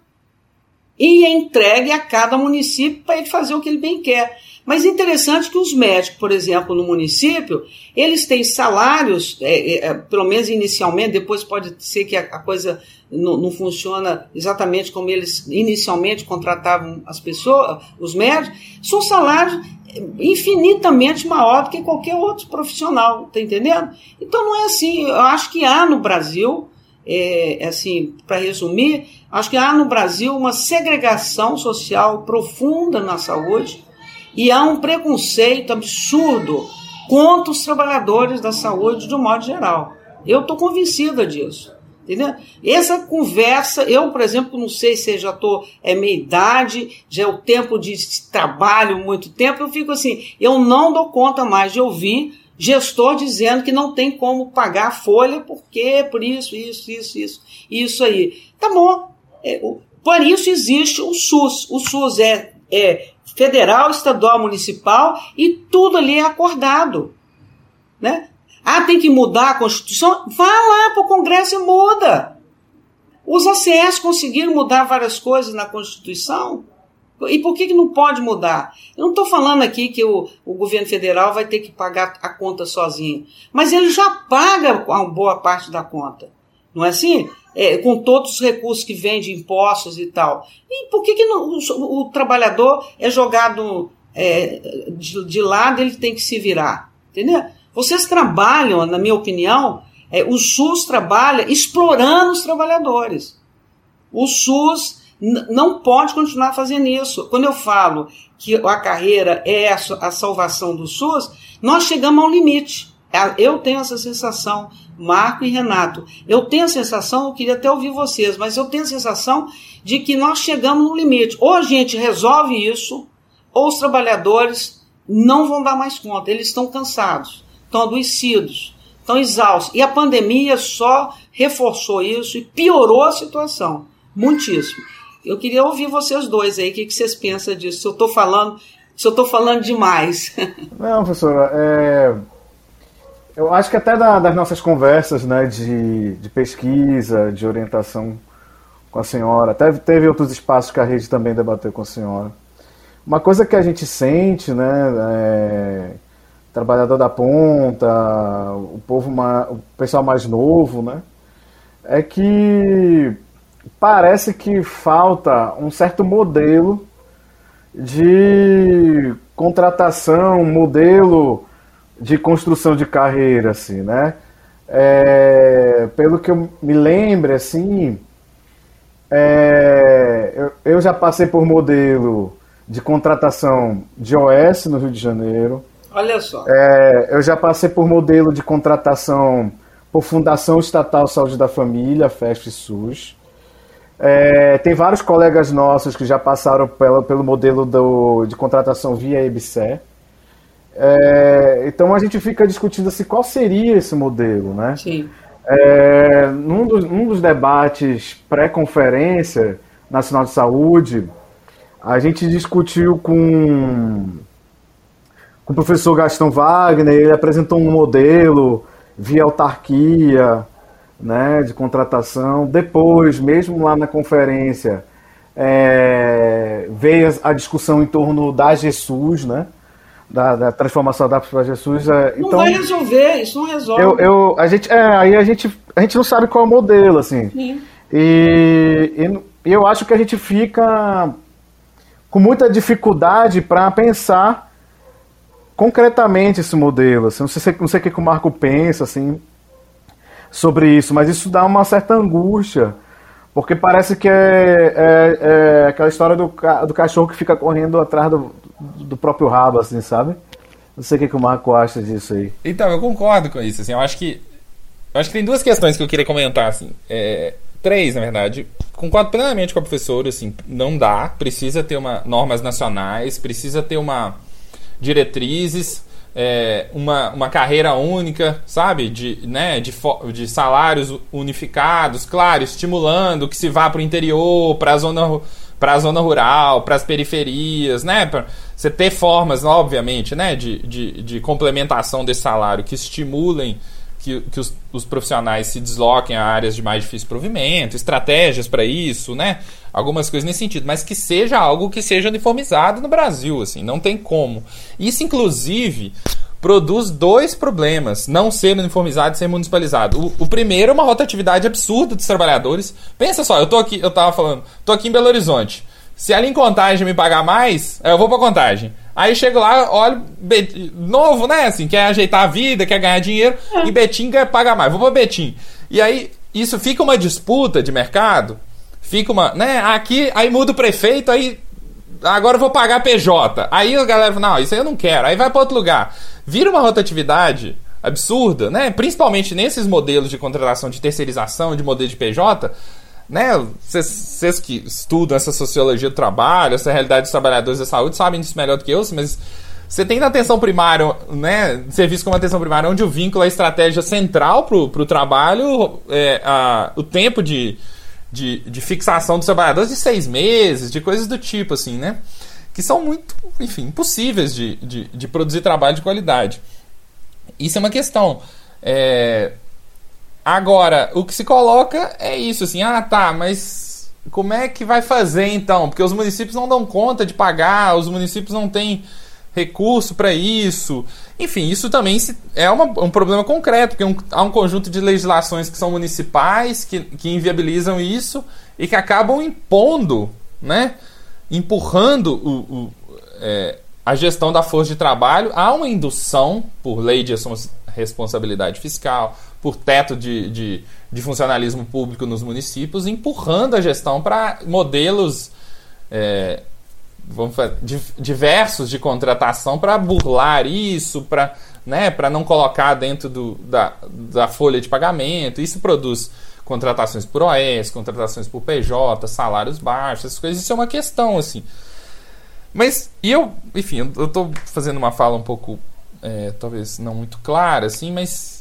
E é entregue a cada município para ele fazer o que ele bem quer. Mas interessante que os médicos, por exemplo, no município, eles têm salários, é, é, é pelo menos inicialmente, depois pode ser que a, a coisa não, não, funciona exatamente como eles inicialmente contratavam as pessoas, os médicos, são salários infinitamente maior do que qualquer outro profissional, tá entendendo? Então não é assim, eu acho que há no Brasil, é, assim, para resumir, acho que há no Brasil uma segregação social profunda na saúde, e há um preconceito absurdo contra os trabalhadores da saúde de um modo geral. Eu estou convencida disso. Entendeu? Essa conversa, eu, por exemplo, não sei se já estou, é meia idade, já é o tempo de trabalho, muito tempo, eu fico assim, eu não dou conta mais de ouvir gestor dizendo que não tem como pagar a folha, porque por isso, isso, isso, isso, isso aí. Tá bom. É, por isso existe o SUS. O SUS é, é federal, estadual, municipal, e tudo ali é acordado. Né? Ah, tem que mudar a Constituição? Vá lá para o Congresso e muda. Os ACS conseguiram mudar várias coisas na Constituição. E por que, que não pode mudar? Eu não estou falando aqui que o, o governo federal vai ter que pagar a conta sozinho. Mas ele já paga uma boa parte da conta. Não é assim? é, com todos os recursos que vem de impostos e tal. E por que, que não, o, o, trabalhador é jogado é, de, de, lado ele tem que se virar? Entendeu? Vocês trabalham, na minha opinião, é, o SUS trabalha explorando os trabalhadores. O SUS não pode continuar fazendo isso. Quando eu falo que a carreira é a salvação do SUS, nós chegamos ao limite. É, eu tenho essa sensação, Marco e Renato. Eu tenho a sensação, eu queria até ouvir vocês, mas eu tenho a sensação de que nós chegamos no limite. Ou a gente resolve isso, ou os trabalhadores não vão dar mais conta. Eles estão cansados, estão adoecidos, estão exaustos. E a pandemia só reforçou isso e piorou a situação. Muitíssimo. Eu queria ouvir vocês dois aí, o que, vocês pensam disso? Se eu estou falando, se eu estou falando demais. Não, professora, é eu acho que até da, das nossas conversas né, de, de pesquisa, de orientação com a senhora, até teve outros espaços que a rede também debateu com a senhora. Uma coisa que a gente sente, né, é, trabalhador da ponta, o povo, o pessoal mais novo, né, é que parece que falta um certo modelo de contratação, modelo de construção de carreira, assim, né? É, pelo que eu me lembro, assim, é, eu, eu, já passei por modelo de contratação de OS no Rio de Janeiro. Olha só. É, eu já passei por modelo de contratação por Fundação Estatal Saúde da Família, FESP SUS. É, tem vários colegas nossos que já passaram pelo, pelo modelo do, de contratação via EBSE. É, então a gente fica discutindo assim, qual seria esse modelo, né? Sim. É, num, dos, num dos debates pré-conferência nacional de saúde, a gente discutiu com, com o professor Gastão Wagner, ele apresentou um modelo via autarquia, né, de contratação. Depois, mesmo lá na conferência, é, veio a discussão em torno da Jesus, né? Da, da transformação da para Jesus. É, não então, vai resolver, isso não resolve. Eu, eu, a gente, é, aí a gente, a gente não sabe qual é o modelo, assim. Sim. E, e eu acho que a gente fica com muita dificuldade para pensar concretamente esse modelo. Assim, não sei, não sei o que, que o Marco pensa, assim, sobre isso, mas isso dá uma certa angústia, porque parece que é, é, é aquela história do, do cachorro que fica correndo atrás do, do próprio rabo, assim, sabe? Não sei o que, que o Marco acha disso aí. Então, eu concordo com isso, assim, eu acho que eu acho que tem duas questões que eu queria comentar, assim, é, três, na verdade. Concordo plenamente com a professora, assim, não dá, precisa ter uma normas nacionais, precisa ter uma diretrizes, é, uma, uma carreira única, sabe? De, né, de, de salários unificados, claro, estimulando que se vá para o interior, para a zona para a zona rural, para as periferias, né? Pra você ter formas, obviamente, né, de, de, de complementação desse salário que estimulem que, que os, os, profissionais se desloquem a áreas de mais difícil provimento, estratégias para isso, né? Algumas coisas nesse sentido, mas que seja algo que seja uniformizado no Brasil, assim, não tem como. Isso, inclusive, produz dois problemas: não ser uniformizado e ser municipalizado. O, o, primeiro é uma rotatividade absurda dos trabalhadores. Pensa só, eu tô aqui, eu tava falando, tô aqui em Belo Horizonte. Se ali em contagem me pagar mais, eu vou pra contagem. Aí chego lá, olho, novo, né? Assim, quer ajeitar a vida, quer ganhar dinheiro, é. e Betim quer pagar mais. Vou pra Betim. E aí, isso fica uma disputa de mercado, fica uma. né? Aqui, aí muda o prefeito, aí. Agora eu vou pagar PJ. Aí a galera fala, não, isso aí eu não quero. Aí vai para outro lugar. Vira uma rotatividade absurda, né? Principalmente nesses modelos de contratação de terceirização, de modelo de PJ, né, vocês que estudam essa sociologia do trabalho, essa realidade dos trabalhadores da saúde, sabem disso melhor do que eu, mas você tem na atenção primária, né, serviço como atenção primária, onde o vínculo é a estratégia central para o trabalho, é, a, o tempo de, de, de, fixação dos trabalhadores de seis meses, de coisas do tipo, assim, né? Que são muito, enfim, impossíveis de, de, de produzir trabalho de qualidade. Isso é uma questão. É, Agora, o que se coloca é isso, assim, ah, tá, mas como é que vai fazer então? Porque os municípios não dão conta de pagar, os municípios não têm recurso para isso. Enfim, isso também é uma, um problema concreto, porque um, há um conjunto de legislações que são municipais, que, que inviabilizam isso e que acabam impondo, né, empurrando o, o é, a gestão da força de trabalho a uma indução, por lei de responsabilidade fiscal, por teto de, de, de funcionalismo público nos municípios, empurrando a gestão para modelos é, vamos fazer, diversos de contratação para burlar isso, para né, não colocar dentro do, da, da folha de pagamento. Isso produz contratações por OS, contratações por PJ, salários baixos, essas coisas. Isso é uma questão, assim. Mas, e eu, enfim, eu estou fazendo uma fala um pouco, é, talvez não muito clara, assim, mas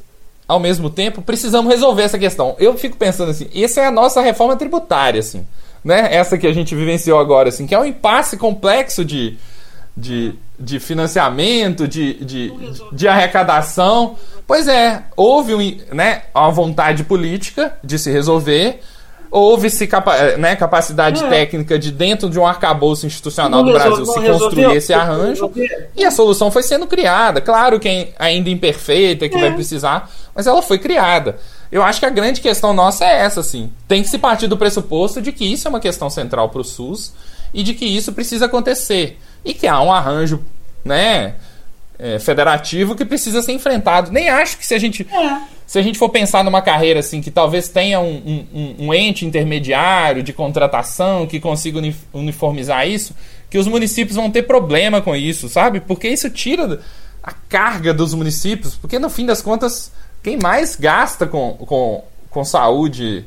ao mesmo tempo, precisamos resolver essa questão. Eu fico pensando assim, essa é a nossa reforma tributária, assim, né? Essa que a gente vivenciou agora, assim, que é um impasse complexo de, de, de financiamento, de, de, de arrecadação. Pois é, houve um, né, uma vontade política de se resolver, houve-se capa eh, né, capacidade é. técnica de, dentro de um arcabouço institucional do Brasil, se construir esse arranjo. E a solução foi sendo criada. Claro que é ainda imperfeita, que é. vai precisar, mas ela foi criada. eu acho que a grande questão nossa é essa, assim. Tem que se partir do pressuposto de que isso é uma questão central para o SUS e de que isso precisa acontecer. E que há um arranjo, né, é, federativo que precisa ser enfrentado. Nem acho que se a gente. É. Se a gente for pensar numa carreira assim que talvez tenha um, um, um ente intermediário de contratação que consiga uniformizar isso, que os municípios vão ter problema com isso, sabe? Porque isso tira a carga dos municípios, porque no fim das contas quem mais gasta com, com, com saúde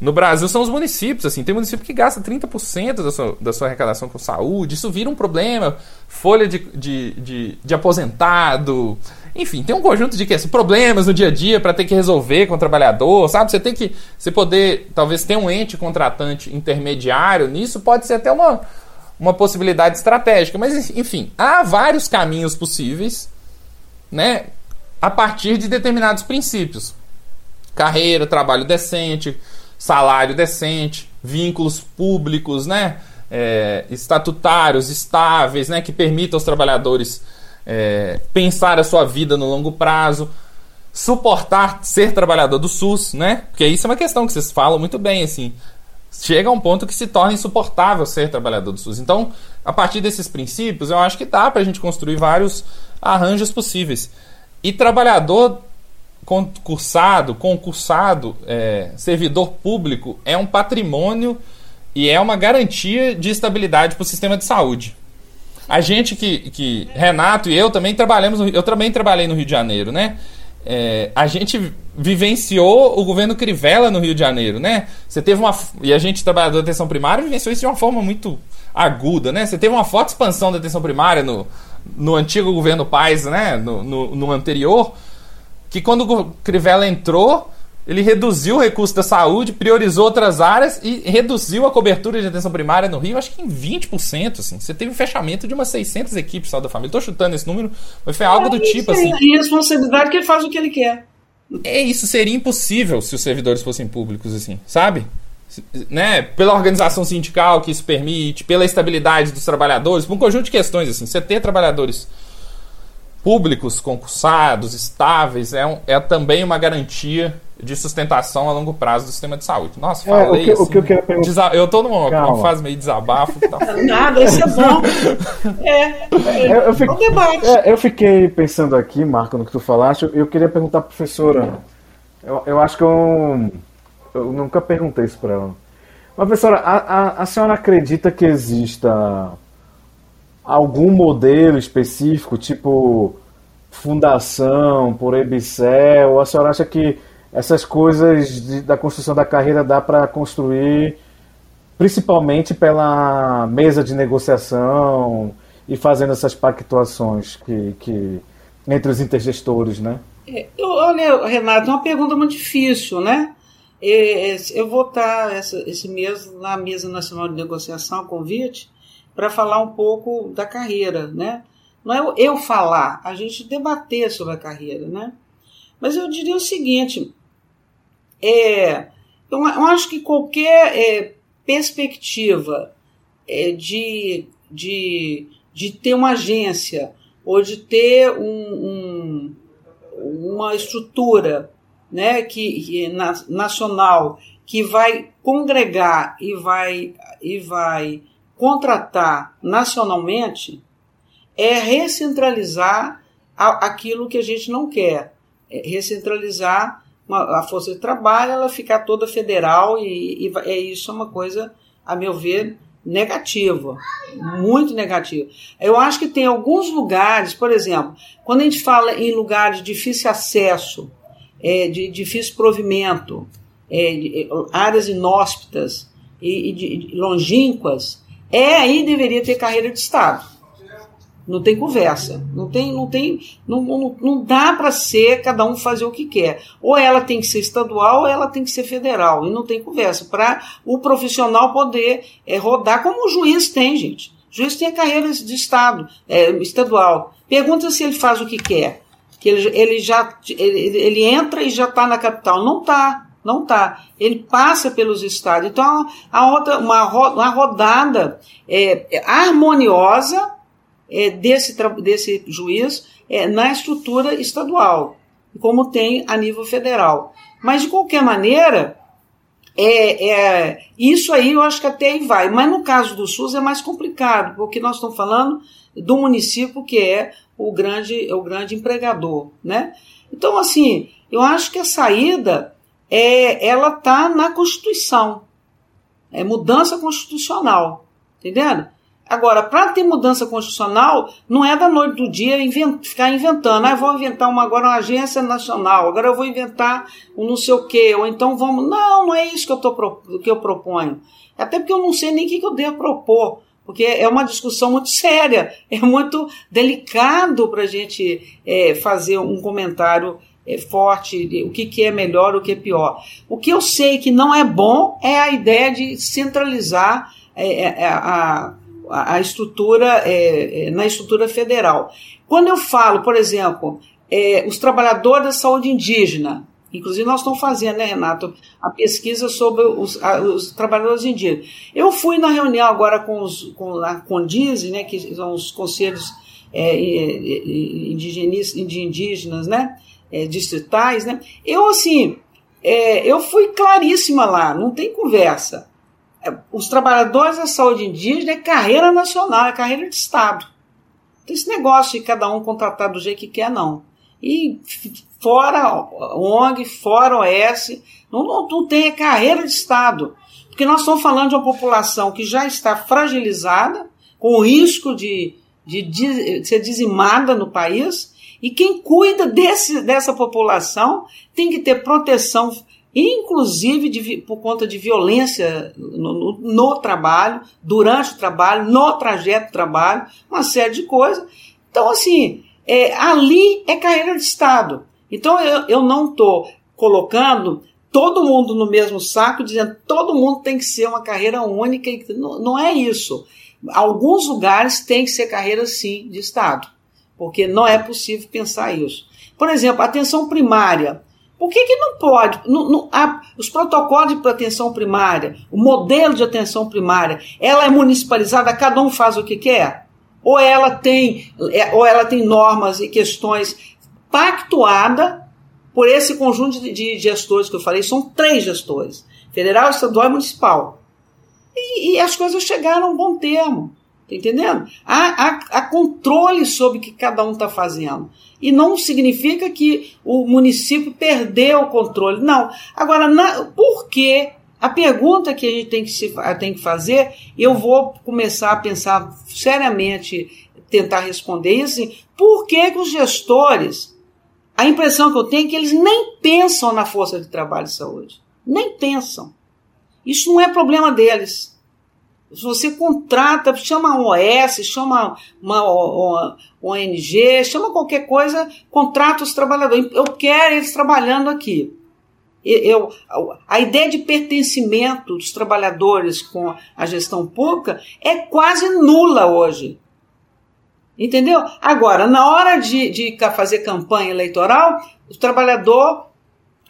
no Brasil são os municípios. Assim, tem município que gasta 30% da sua, da sua arrecadação com saúde. Isso vira um problema. Folha de, de, de, de aposentado. Enfim, tem um conjunto de que, problemas no dia a dia para ter que resolver com o trabalhador, sabe? Você tem que. Você poder, talvez, ter um ente contratante intermediário nisso pode ser até uma, uma possibilidade estratégica. Mas, enfim, há vários caminhos possíveis, né? a partir de determinados princípios: carreira, trabalho decente, salário decente, vínculos públicos, né? É, estatutários, estáveis, né? Que permitam aos trabalhadores é, pensar a sua vida no longo prazo, suportar ser trabalhador do SUS, né? Porque isso é uma questão que vocês falam muito bem, assim. Chega a um ponto que se torna insuportável ser trabalhador do SUS. Então, a partir desses princípios, eu acho que dá para a gente construir vários arranjos possíveis. E trabalhador concursado, concursado, é, servidor público é um patrimônio e é uma garantia de estabilidade para o sistema de saúde. A gente que, que Renato e eu também trabalhamos, eu também trabalhei no Rio de Janeiro, né? É, a gente vivenciou o governo Crivella no Rio de Janeiro, né? Você teve uma e a gente trabalhador da atenção primária vivenciou isso de uma forma muito aguda, né? Você teve uma forte expansão da atenção primária no, no antigo governo Paes, né, no, no, no, anterior, que quando o Crivella entrou, ele reduziu o recurso da saúde, priorizou outras áreas e reduziu a cobertura de atenção primária no Rio, acho que em 20%. Assim. Você teve um fechamento de umas 600 equipes só da família. Estou chutando esse número, mas foi algo é, do tipo assim. E responsabilidade que ele faz o que ele quer. É isso, seria impossível se os servidores fossem públicos, assim, sabe? né, pela organização sindical que isso permite, pela estabilidade dos trabalhadores, por um conjunto de questões assim. Você ter trabalhadores públicos, concursados, estáveis, é, um, é também uma garantia de sustentação a longo prazo do sistema de saúde. Nossa, é, falei o que, assim, o que eu, quero perguntar... eu tô numa, numa, fase meio desabafo. Tá... Nada, isso é bom. É, é, eu, fiquei, um debate. É, eu fiquei pensando aqui, Marco, no que tu falaste, eu queria perguntar à professora. Eu, eu acho que eu eu nunca perguntei isso para ela. Mas, professora, a, a, a senhora acredita que exista algum modelo específico, tipo fundação, por EBSEL, ou a senhora acha que essas coisas de, da construção da carreira dá para construir principalmente pela mesa de negociação e fazendo essas pactuações que, que entre os intergestores, né? É, olha, Renato, é uma pergunta muito difícil, né? Eu vou estar esse mês na Mesa Nacional de Negociação, convite, para falar um pouco da carreira, né? Não é eu falar, a gente debater sobre a carreira, né? Mas eu diria o seguinte, é, eu, acho que qualquer é, perspectiva é, de, de, de ter uma agência ou de ter um, um, uma estrutura né, que, na, nacional que vai congregar e vai e vai contratar nacionalmente é recentralizar aquilo que a gente não quer, é recentralizar uma, a força de trabalho, ela ficar toda federal e, e é isso é uma coisa, a meu ver, negativa, muito negativa. Eu acho que tem alguns lugares, por exemplo, quando a gente fala em lugares de difícil acesso é, de difícil provimento, é, de, é, áreas inóspitas e, e de, longínquas, é aí deveria ter carreira de Estado. Não tem conversa. Não tem, não tem, não, não, não dá para ser cada um fazer o que quer. Ou ela tem que ser estadual ou ela tem que ser federal. E não tem conversa. Para o profissional poder é, rodar como o juiz tem, gente. O juiz tem a carreira de Estado, é, estadual. Pergunta se ele faz o que quer que ele, ele já ele, ele entra e já está na capital. Não está, não está. Ele passa pelos estados. Então, a outra, uma, uma rodada é, harmoniosa é, desse, desse juiz é, na estrutura estadual, como tem a nível federal. Mas, de qualquer maneira, é, é, isso aí eu acho que até aí vai. Mas no caso do SUS é mais complicado, porque nós estamos falando do município que é o grande, o grande empregador. Né? Então, assim, eu acho que a saída é, ela está na Constituição. É mudança constitucional. Entendendo? Agora, para ter mudança constitucional, não é da noite do dia invent, ficar inventando. Ah, vou inventar uma, agora uma agência nacional, agora eu vou inventar um não sei o quê, ou então vamos. Não, não é isso que eu, tô, que eu proponho. Até porque eu não sei nem o que, que eu devo propor, porque é uma discussão muito séria, é muito delicado para a gente é, fazer um comentário é, forte, o que, que é melhor, o que é pior. O que eu sei que não é bom é a ideia de centralizar é, é, a estrutura é, é, na estrutura federal. Quando eu falo, por exemplo, é, os trabalhadores da saúde indígena, inclusive nós estamos fazendo, né, Renato, a pesquisa sobre os, a, os trabalhadores indígenas. Eu fui na reunião agora com, os, com a Condise, né, que são os conselhos é, indígenas, né, é, distritais, né, eu assim, é, eu fui claríssima lá, não tem conversa. Os trabalhadores da saúde indígena é carreira nacional, é carreira de Estado. Tem esse negócio de cada um contratar do jeito que quer, não. E fora ONG, fora OS, não, não, não tem é carreira de Estado. Porque nós estamos falando de uma população que já está fragilizada, com risco de, de, de ser dizimada no país, e quem cuida desse, dessa população tem que ter proteção inclusive de, por conta de violência no, no, no, trabalho, durante o trabalho, no trajeto do trabalho, uma série de coisas. Então, assim, é, ali é carreira de Estado. Então, eu, eu não estou colocando todo mundo no mesmo saco, dizendo todo mundo tem que ser uma carreira única. Não, não é isso. Alguns lugares tem que ser carreira, sim, de Estado, porque não é possível pensar isso. Por exemplo, atenção primária. Por que, que não pode? Não, não, a, os protocolos de atenção primária, o modelo de atenção primária, ela é municipalizada, cada um faz o que quer? Ou ela tem, é, ou ela tem normas e questões pactuada por esse conjunto de, de gestores que eu falei, são três gestores, federal, estadual e municipal. E, e as coisas chegaram a um bom termo. Tá entendendo? Há, há, há, controle sobre o que cada um está fazendo. E não significa que o município perdeu o controle. Não. Agora, na, por que? A pergunta que a gente tem que, se, tem que fazer, eu vou começar a pensar seriamente, tentar responder isso. Assim, por que, que os gestores, a impressão que eu tenho é que eles nem pensam na força de trabalho e saúde. Nem pensam. Isso não é problema deles. Você contrata, chama um OS, chama uma, ONG, chama qualquer coisa, contrata os trabalhadores. Eu quero eles trabalhando aqui. Eu, a ideia de pertencimento dos trabalhadores com a gestão pública é quase nula hoje. Entendeu? Agora, na hora de, de fazer campanha eleitoral, o trabalhador,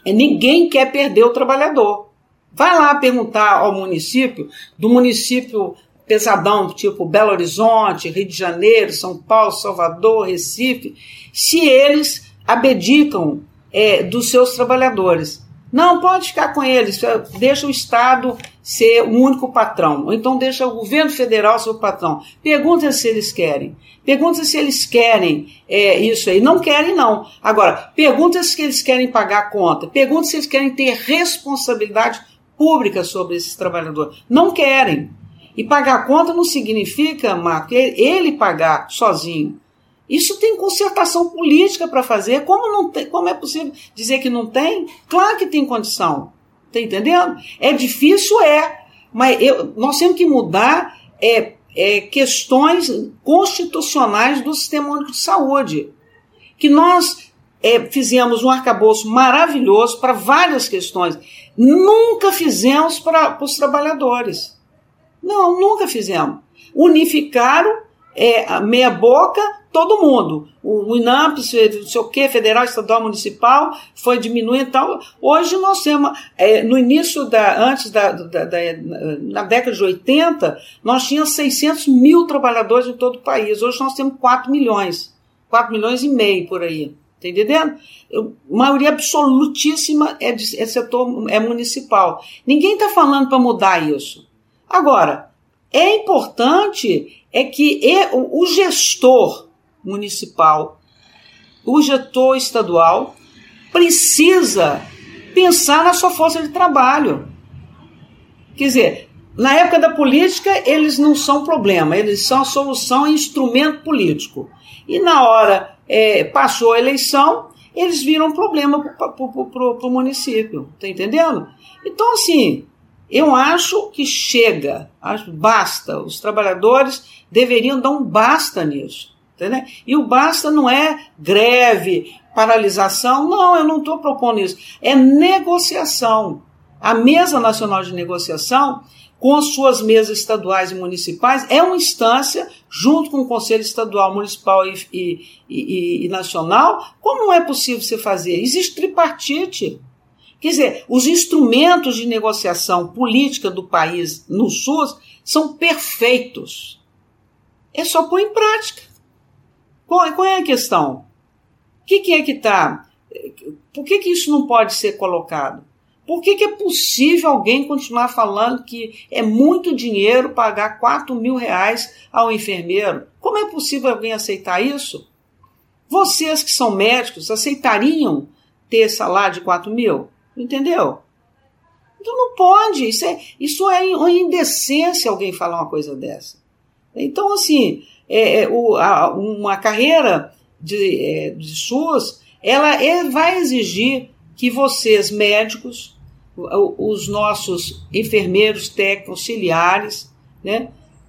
ninguém quer perder o trabalhador. Vai lá perguntar ao município, do município pesadão, tipo Belo Horizonte, Rio de Janeiro, São Paulo, Salvador, Recife, se eles abdicam é, dos seus trabalhadores. Não, pode ficar com eles, deixa o Estado ser o único patrão, ou então deixa o governo federal ser o patrão. Pergunta se eles querem. Pergunta se eles querem é, isso aí. Não querem, não. Agora, pergunta se eles querem pagar a conta. Pergunta se eles querem ter responsabilidade pública sobre esses trabalhadores. Não querem. E pagar conta não significa, Marco, ele pagar sozinho. Isso tem concertação política para fazer. Como, não tem, como é possível dizer que não tem? Claro que tem condição. Está entendendo? É difícil, é. Mas eu, nós temos que mudar é, é, questões constitucionais do Sistema Único de Saúde. Que nós é, fizemos um arcabouço maravilhoso para várias questões. Nunca fizemos para os trabalhadores. Não, nunca fizemos. Unificaram é, meia boca todo mundo. O, o INAMP, não sei o que, federal, estadual, municipal, foi diminuindo e tal. Hoje nós temos, é, no início da, antes da, da, da, na década de 80, nós tínhamos 600 mil trabalhadores em todo o país. Hoje nós temos 4 milhões, 4 milhões e meio por aí. Tá entendendo? Eu, maioria absolutíssima é, de, é setor é municipal. Ninguém está falando para mudar isso. Agora, é importante é que o, o gestor municipal, o gestor estadual, precisa pensar na sua força de trabalho. Quer dizer, na época da política, eles não são problema, eles são a solução e instrumento político. E na hora é, passou a eleição, eles viram problema para o município. Tá entendendo? Então, assim, eu acho que chega, acho, basta. Os trabalhadores deveriam dar um basta nisso. Entendeu? E o basta não é greve, paralisação, não, eu não estou propondo isso. É negociação. A Mesa Nacional de Negociação, com as suas mesas estaduais e municipais, é uma instância, junto com o Conselho Estadual, Municipal e, e, e, e Nacional, como não é possível você fazer? Existe tripartite. Quer dizer, os instrumentos de negociação política do país no SUS são perfeitos. É só pôr em prática. Qual, qual é a questão? O que, que é que está. Por que, que isso não pode ser colocado? Por que, que é possível alguém continuar falando que é muito dinheiro pagar 4 mil reais ao enfermeiro? Como é possível alguém aceitar isso? Vocês que são médicos aceitariam ter salário de 4 mil? Entendeu? Então não pode. Isso é, isso é uma indecência alguém falar uma coisa dessa. Então, assim, é, é, o, a, uma carreira de, é, de SUS, ela é, vai exigir que vocês, médicos, os nossos enfermeiros técnicos auxiliares, né,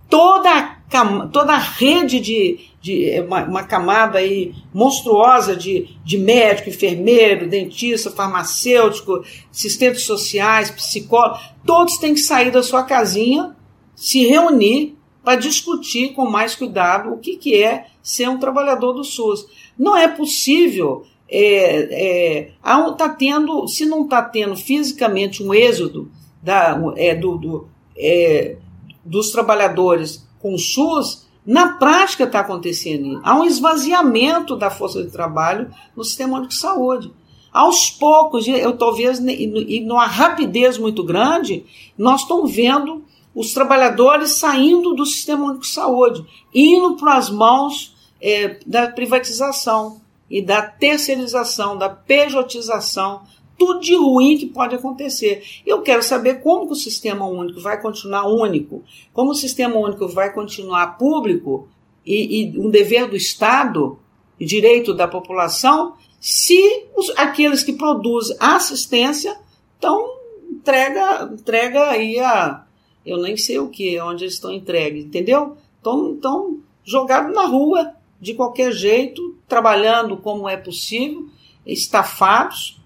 toda, a, toda a rede de, de é uma, uma, camada aí monstruosa de, de médico, enfermeiro, dentista, farmacêutico, assistentes sociais, psicólogo, todos têm que sair da sua casinha, se reunir para discutir com mais cuidado o que, que é ser um trabalhador do SUS. Não é possível é, é, tá tendo, se não está tendo fisicamente um êxodo da, é, do, do é, dos trabalhadores com o SUS, na prática está acontecendo. Há um esvaziamento da força de trabalho no sistema único de saúde. Aos poucos, eu talvez, e numa rapidez muito grande, nós estamos vendo os trabalhadores saindo do sistema único de saúde, indo para as mãos é, da privatização e da terceirização, da pejotização, tudo de ruim que pode acontecer. Eu quero saber como que o sistema único vai continuar único, como o sistema único vai continuar público e, e um dever do Estado e direito da população, se os, aqueles que produzem assistência estão entrega, entrega aí a eu nem sei o que, onde eles estão entregues, entendeu? Estão, estão jogados na rua de qualquer jeito, trabalhando como é possível, estafados,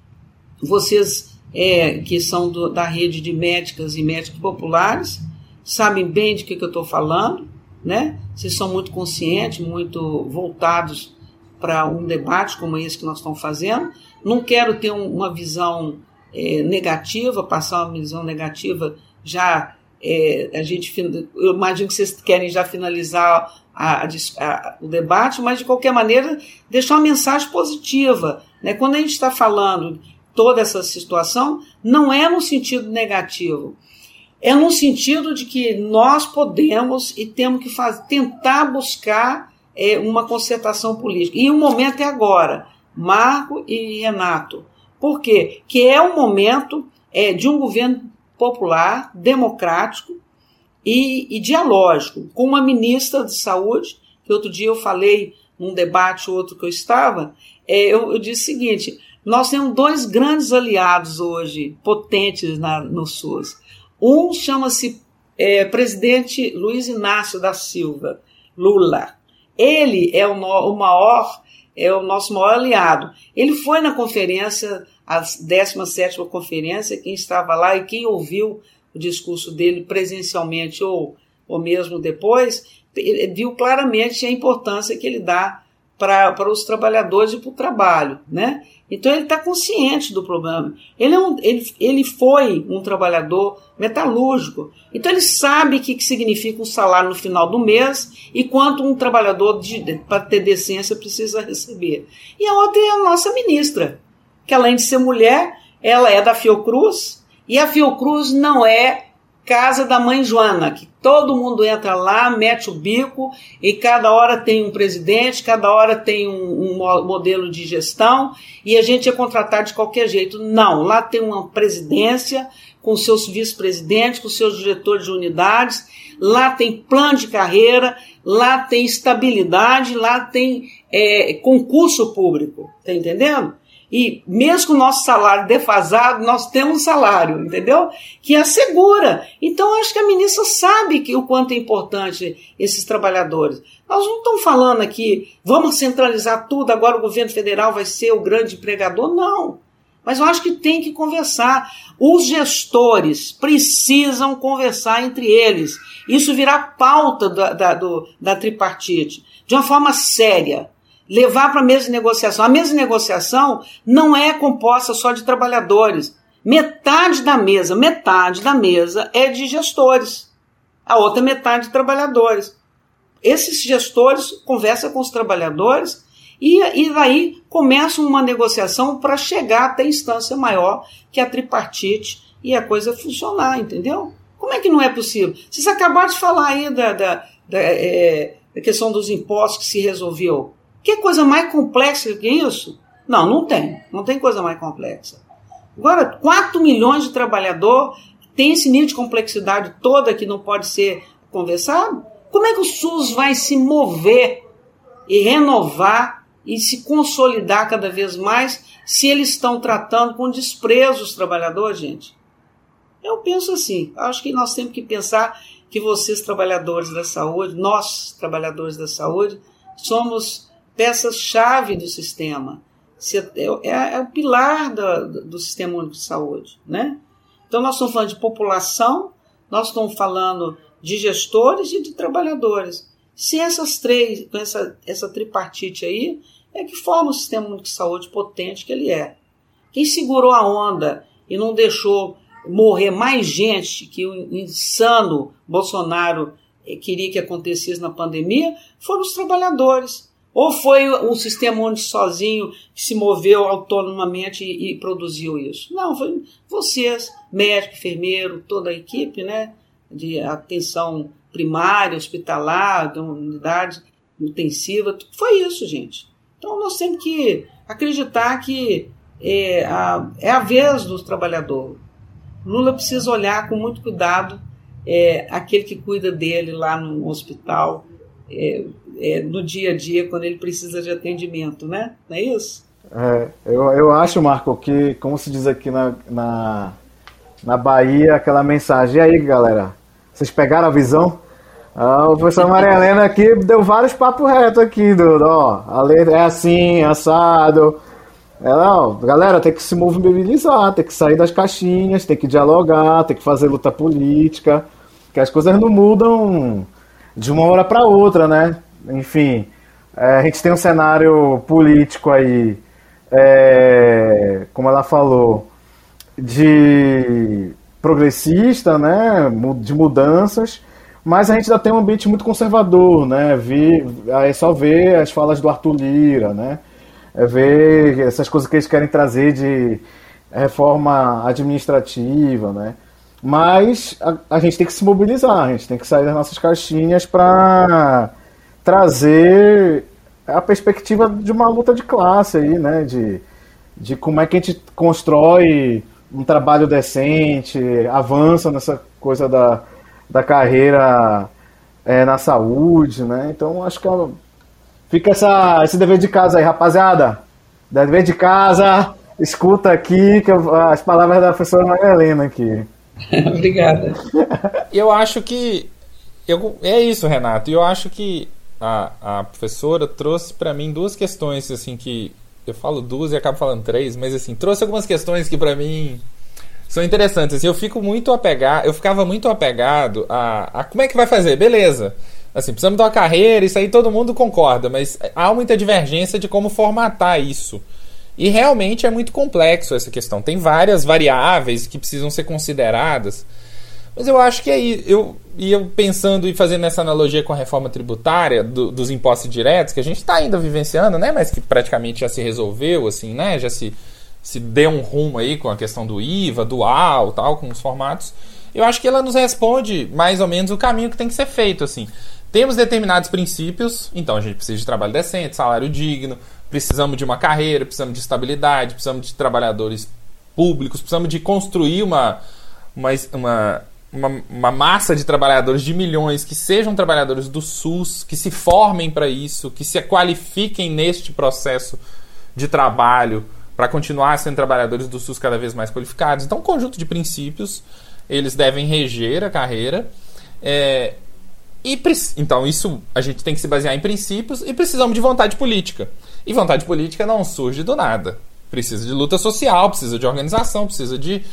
vocês é, que são do, da rede de médicas e médicos populares sabem bem de que, que eu estou falando, né? Vocês são muito conscientes, muito voltados para um debate como esse que nós estamos fazendo. Não quero ter um, uma visão é, negativa, passar uma visão negativa já. É, a gente, eu imagino que vocês querem já finalizar a, a, o debate, mas de qualquer maneira deixar uma mensagem positiva. Né? Quando a gente está falando toda essa situação não é no sentido negativo. É no sentido de que nós podemos e temos que fazer, tentar buscar é, uma concertação política. E o momento é agora, Marco e Renato. Por quê? Que é o momento é, de um governo popular, democrático e, e dialógico, com uma ministra de saúde, que outro dia eu falei num debate outro que eu estava, é, eu, eu disse o seguinte: nós temos dois grandes aliados hoje, potentes na, no SUS. Um chama-se é, presidente Luiz Inácio da Silva, Lula. Ele é o, o maior, é o nosso maior aliado. Ele foi na conferência, a 17 conferência, quem estava lá e quem ouviu o discurso dele presencialmente ou, ou mesmo depois, viu claramente a importância que ele dá para os trabalhadores e para o trabalho, né? Então ele está consciente do problema. Ele, é um, ele, ele foi um trabalhador metalúrgico. Então ele sabe o que, que significa um salário no final do mês e quanto um trabalhador para ter decência precisa receber. E a outra é a nossa ministra, que além de ser mulher, ela é da Fiocruz, e a Fiocruz não é casa da mãe Joana, que todo mundo entra lá, mete o bico e cada hora tem um presidente, cada hora tem um, um, modelo de gestão e a gente é contratado de qualquer jeito. Não, lá tem uma presidência com seus vice-presidentes, com seus diretores de unidades, lá tem plano de carreira, lá tem estabilidade, lá tem é, concurso público, tá entendendo? E mesmo com o nosso salário defasado, nós temos um salário, entendeu? Que assegura. Então, acho que a ministra sabe que o quanto é importante esses trabalhadores. Nós não estamos falando aqui, vamos centralizar tudo, agora o governo federal vai ser o grande empregador. Não. Mas eu acho que tem que conversar. Os gestores precisam conversar entre eles. Isso virá pauta da, da, do, da tripartite, de uma forma séria levar para a mesa de negociação. A mesa de negociação não é composta só de trabalhadores. Metade da mesa, metade da mesa é de gestores. A outra metade de trabalhadores. Esses gestores conversam com os trabalhadores e, e daí começa uma negociação para chegar até a instância maior, que é a tripartite, e a coisa funcionar, entendeu? Como é que não é possível? Vocês acabaram de falar aí da, da, da, é, da questão dos impostos que se resolveu. Que coisa mais complexa que isso? Não, não tem. Não tem coisa mais complexa. Agora, 4 milhões de trabalhadores tem esse nível de complexidade toda que não pode ser conversado. Como é que o SUS vai se mover e renovar e se consolidar cada vez mais se eles estão tratando com desprezo os trabalhadores, gente? Eu penso assim, acho que nós temos que pensar que vocês, trabalhadores da saúde, nós, trabalhadores da saúde, somos peças-chave do sistema. É, é, é, o pilar do, do Sistema Único de Saúde. Né? Então, nós estamos falando de população, nós estamos falando de gestores e de trabalhadores. Se essas três, com essa, essa tripartite aí, é que forma o Sistema Único de Saúde potente que ele é. Quem segurou a onda e não deixou morrer mais gente que o insano Bolsonaro eh, queria que acontecesse na pandemia foram os trabalhadores. Ou foi um sistema onde sozinho se moveu autonomamente e, e, produziu isso? Não, foi vocês, médico, enfermeiro, toda a equipe, né, de atenção primária, hospitalar, de unidade intensiva, foi isso, gente. Então nós temos que acreditar que é a, é a vez do trabalhador. Lula precisa olhar com muito cuidado é, aquele que cuida dele lá no hospital, é, é, no dia a dia quando ele precisa de atendimento, né? Não é isso? É, eu, eu acho, Marco, que, como se diz aqui na, na, na Bahia, aquela mensagem. E aí, galera? Vocês pegaram a visão? Ah, o professor Maria Helena aqui deu vários papos retos aqui, do, ó, a lei é assim, assado. Ela, galera, tem que se mobilizar, tem que sair das caixinhas, tem que dialogar, tem que fazer luta política, que as coisas não mudam de uma hora para outra, né? enfim, é, a gente tem um cenário político aí, é, como ela falou, de progressista, né, de mudanças, mas a gente ainda tem um ambiente muito conservador, né? Vi, aí só ver as falas do Arthur Lira, né? É ver essas coisas que eles querem trazer de reforma administrativa, né? Mas a, a gente tem que se mobilizar, a gente tem que sair das nossas caixinhas para trazer a perspectiva de uma luta de classe aí, né? De, de como é que a gente constrói um trabalho decente, avança nessa coisa da, da carreira é, na saúde, né? Então acho que fica essa, esse dever de casa aí, rapaziada. Dever de casa, escuta aqui que eu, as palavras da professora Maria Helena aqui. Obrigada. Eu acho que eu, é isso, Renato. Eu acho que a, a professora trouxe para mim duas questões assim que eu falo duas e acabo falando três, mas assim, trouxe algumas questões que para mim são interessantes. Assim, eu fico muito apegado, eu ficava muito apegado a, a como é que vai fazer, beleza. Assim, precisamos de uma carreira, isso aí todo mundo concorda, mas há muita divergência de como formatar isso. E realmente é muito complexo essa questão. Tem várias variáveis que precisam ser consideradas. Mas eu acho que aí, eu, e eu pensando e fazendo essa analogia com a reforma tributária do, dos impostos diretos, que a gente está ainda vivenciando, né? Mas que praticamente já se resolveu, assim, né? Já se, se deu um rumo aí com a questão do IVA, dual, tal, com os formatos. Eu acho que ela nos responde mais ou menos o caminho que tem que ser feito, assim. Temos determinados princípios, então a gente precisa de trabalho decente, salário digno, precisamos de uma carreira, precisamos de estabilidade, precisamos de trabalhadores públicos, precisamos de construir uma, uma, uma, uma, uma massa de trabalhadores de milhões que sejam trabalhadores do SUS, que se formem para isso, que se qualifiquem neste processo de trabalho para continuar sendo trabalhadores do SUS cada vez mais qualificados. Então, um conjunto de princípios, eles devem reger a carreira. É, e, então, isso a gente tem que se basear em princípios e precisamos de vontade política. E vontade política não surge do nada. Precisa de luta social, precisa de organização, precisa de,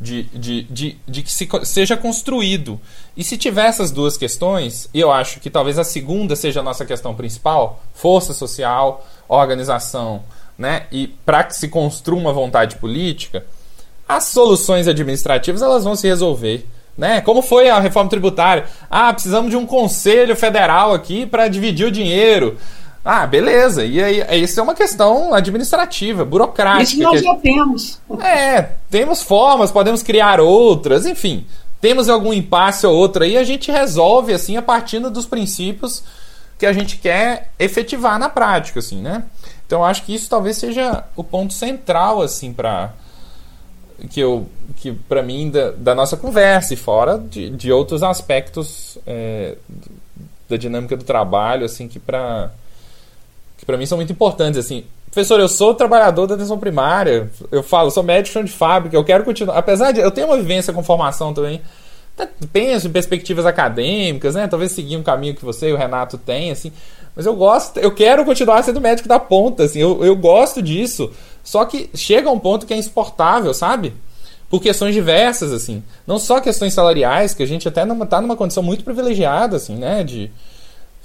de, de, de, de que se, seja construído. E se tiver essas duas questões, e eu acho que talvez a segunda seja a nossa questão principal, força social, organização, né? E para que se construa uma vontade política, as soluções administrativas elas vão se resolver. Né? Como foi a reforma tributária? Ah, precisamos de um conselho federal aqui para dividir o dinheiro. Ah, beleza. E aí, isso é uma questão administrativa, burocrática. Isso nós já temos. É, temos formas, podemos criar outras, enfim. Temos algum impasse ou outro aí, a gente resolve assim a partir dos princípios que a gente quer efetivar na prática, assim, né? Então, acho que isso talvez seja o ponto central, assim, para que eu que para mim da, da, nossa conversa e fora de, de outros aspectos é, da dinâmica do trabalho assim que para que para mim são muito importantes assim professor eu sou trabalhador da atenção primária eu falo sou médico de fábrica eu quero continuar apesar de eu tenho uma vivência com formação também penso em perspectivas acadêmicas né talvez seguir um caminho que você e o Renato têm assim mas eu gosto eu quero continuar sendo médico da ponta assim eu, eu gosto disso só que chega a um ponto que é insuportável, sabe? Por questões diversas, assim. Não só questões salariais, que a gente até está numa condição muito privilegiada, assim, né? De,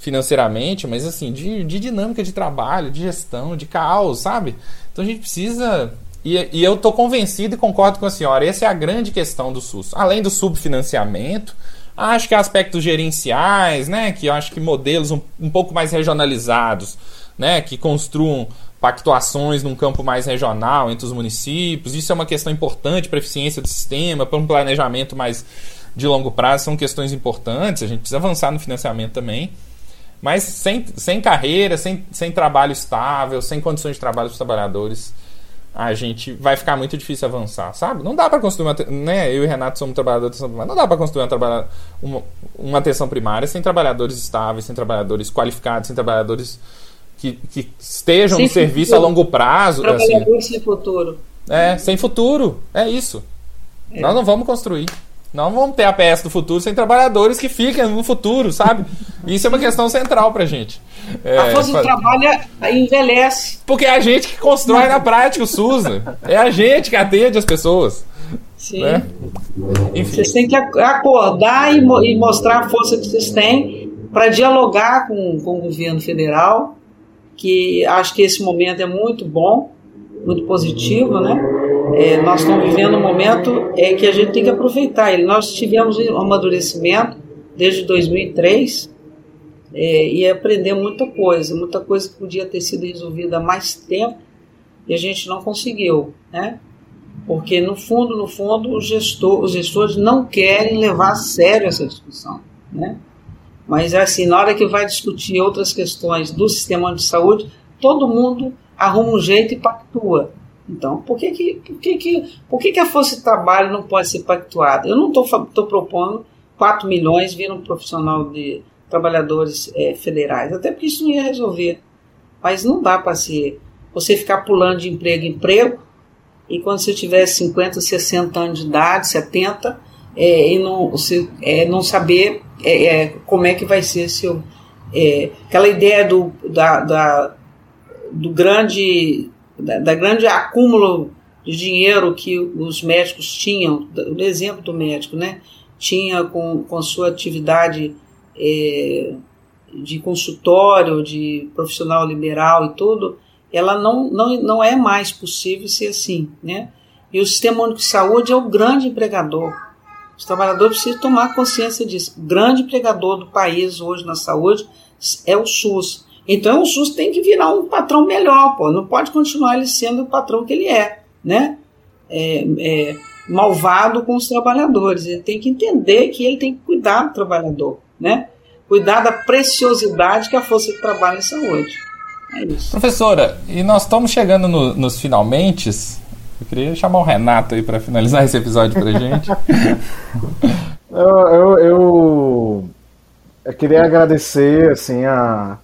financeiramente, mas assim, de, de dinâmica de trabalho, de gestão, de caos, sabe? Então a gente precisa. E, e eu estou convencido e concordo com a senhora, essa é a grande questão do SUS. Além do subfinanciamento, acho que aspectos gerenciais, né? Que eu acho que modelos um, um pouco mais regionalizados, né? Que construam pactuações num campo mais regional entre os municípios. Isso é uma questão importante para a eficiência do sistema, para um planejamento mais de longo prazo, são questões importantes. A gente precisa avançar no financiamento também. Mas sem, sem carreira, sem, sem trabalho estável, sem condições de trabalho dos trabalhadores, a gente vai ficar muito difícil avançar, sabe? Não dá para construir uma, né? Eu e Renato somos trabalhadores de atenção primária. Não dá para construir uma, uma, uma atenção primária sem trabalhadores estáveis, sem trabalhadores qualificados, sem trabalhadores que, que estejam sem no serviço futuro. a longo prazo. Trabalhador assim. sem futuro. É, sem futuro. É isso. É. Nós não vamos construir. Não vamos ter a PS do futuro sem trabalhadores que fiquem no futuro, sabe? Isso é uma questão central pra gente. É, a força do trabalho envelhece. Porque é a gente que constrói na prática o SUS. Né? É a gente que atende as pessoas. Sim. Né? Vocês têm que acordar e, e mostrar a força que vocês têm para dialogar com, com o governo federal que acho que esse momento é muito bom, muito positivo, né? É, nós estamos vivendo um momento é, que a gente tem que aproveitar ele. Nós tivemos um amadurecimento desde 2003 é, e aprendemos muita coisa, muita coisa que podia ter sido resolvida há mais tempo e a gente não conseguiu, né? Porque no fundo, no fundo, gestor, os gestores não querem levar a sério essa discussão, né? Mas assim, na hora que vai discutir outras questões do sistema de saúde, todo mundo arruma um jeito e pactua. Então, por que, que, por que, que, por que, que a força de trabalho não pode ser pactuada? Eu não estou propondo 4 milhões vir um profissional de trabalhadores é, federais, até porque isso não ia resolver. Mas não dá para ser você ficar pulando de emprego em emprego e quando você tiver 50, 60 anos de idade, 70, é, e não, você, é, não saber é, é, como é que vai ser seu. É, aquela ideia do, da, da do grande, da, da, grande acúmulo de dinheiro que os médicos tinham, o exemplo do médico, né? Tinha com, com sua atividade é, de consultório, de profissional liberal e tudo, ela não, não, não é mais possível ser assim, né? E o Sistema Único de Saúde é o grande empregador. Os trabalhadores precisam tomar consciência disso. O grande empregador do país hoje na saúde é o SUS. Então o SUS tem que virar um patrão melhor, pô. Não pode continuar ele sendo o patrão que ele é, né? É, é, malvado com os trabalhadores. Ele tem que entender que ele tem que cuidar do trabalhador, né? Cuidar da preciosidade que é a força de trabalho em saúde. É isso. Professora, e nós estamos chegando no, nos finalmente. Eu queria chamar o Renato aí para finalizar esse episódio para gente. eu, eu, eu, eu, queria agradecer assim a,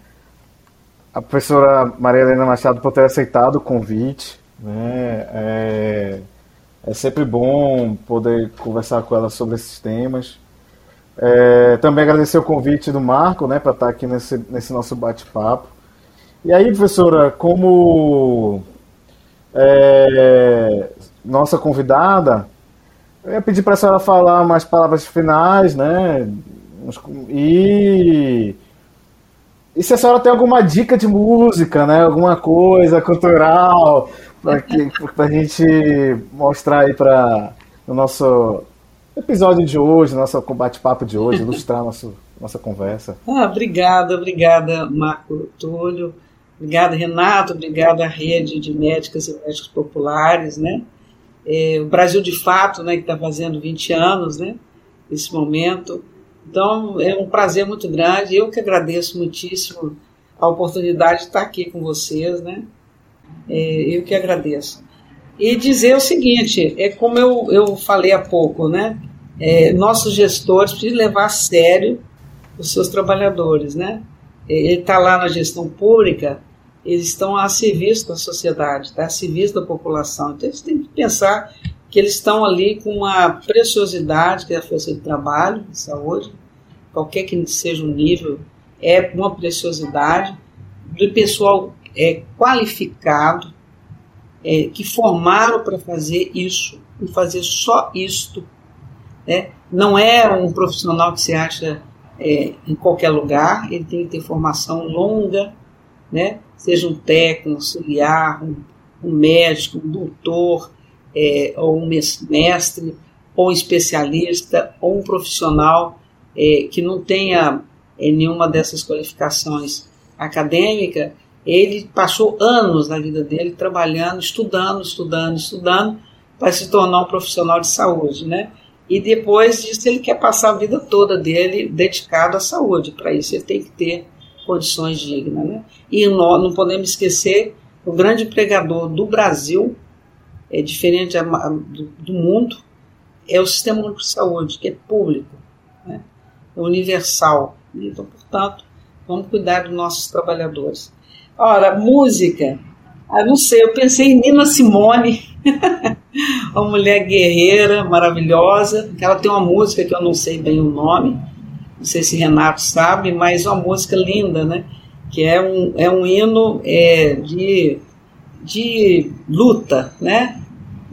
a professora Maria Helena Machado por ter aceitado o convite. Né? É, é sempre bom poder conversar com ela sobre esses temas. É, também agradecer o convite do Marco né, para estar aqui nesse, nesse nosso bate-papo. E aí, professora, como é, nossa convidada, eu ia pedir para a senhora falar mais palavras finais, né? E, e se a senhora tem alguma dica de música, né? Alguma coisa cultural para a gente mostrar aí para o nosso episódio de hoje, nosso combate-papo de hoje, ilustrar nosso, nossa conversa. Ah, obrigada, obrigada, Marco Túlio. Obrigada, Renato. Obrigada à rede de médicas e médicos populares, né? É, o Brasil de Fato, né, que está fazendo 20 anos, né? Nesse momento. Então, é um prazer muito grande. Eu que agradeço muitíssimo a oportunidade de estar aqui com vocês, né? É, eu que agradeço. E dizer o seguinte, é como eu, eu falei há pouco, né? É, nossos gestores precisam levar a sério os seus trabalhadores, né? É, ele está lá na gestão pública, eles estão a serviço da sociedade, tá? a serviço da população. Então, eles têm que pensar que eles estão ali com uma preciosidade, que é a força de trabalho, de saúde, qualquer que seja o nível, é uma preciosidade, do pessoal é, qualificado, é, que formaram para fazer isso, e fazer só isto. Né? Não é um profissional que se acha é, em qualquer lugar, ele tem que ter formação longa, né? seja um técnico, um auxiliar, um, um médico, um doutor, é, ou um mestre, ou um especialista, ou um profissional é, que não tenha é, nenhuma dessas qualificações acadêmica, ele passou anos na vida dele trabalhando, estudando, estudando, estudando, para se tornar um profissional de saúde, né? E depois disso ele quer passar a vida toda dele dedicado à saúde. Para isso ele tem que ter condições dignas. Né? E nós não podemos esquecer o grande pregador do Brasil, é diferente do mundo, é o Sistema Único de Saúde, que é público? É universal. Então, portanto, vamos cuidar dos nossos trabalhadores. Ora, música, ah, não sei, eu pensei em Nina Simone, uma mulher guerreira, maravilhosa, ela tem uma música que eu não sei bem o nome, não sei se Renato sabe, mas uma música linda, né? Que é um, é um hino é, de, de luta, né?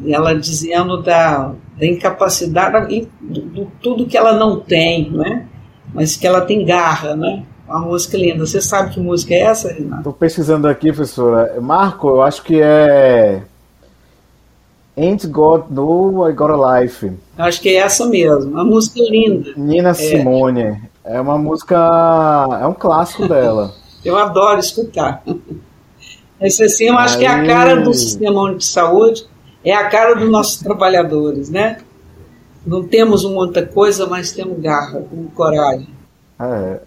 Ela dizendo da, da incapacidade, do, tudo que ela não tem, né? Mas que ela tem garra, né? Uma música linda. Você sabe que música é essa, Renato? Estou pesquisando aqui, professora. Marco, eu acho que é Ain't God No I Got a Life. Acho que é essa mesmo. Uma música linda. Nina é. Simone. É uma música. É um clássico dela. eu adoro escutar. Esse assim, eu acho Aí... que é a cara do sistema de saúde, é a cara dos nossos trabalhadores, né? Não temos muita coisa, mas temos garra, temos coragem. É.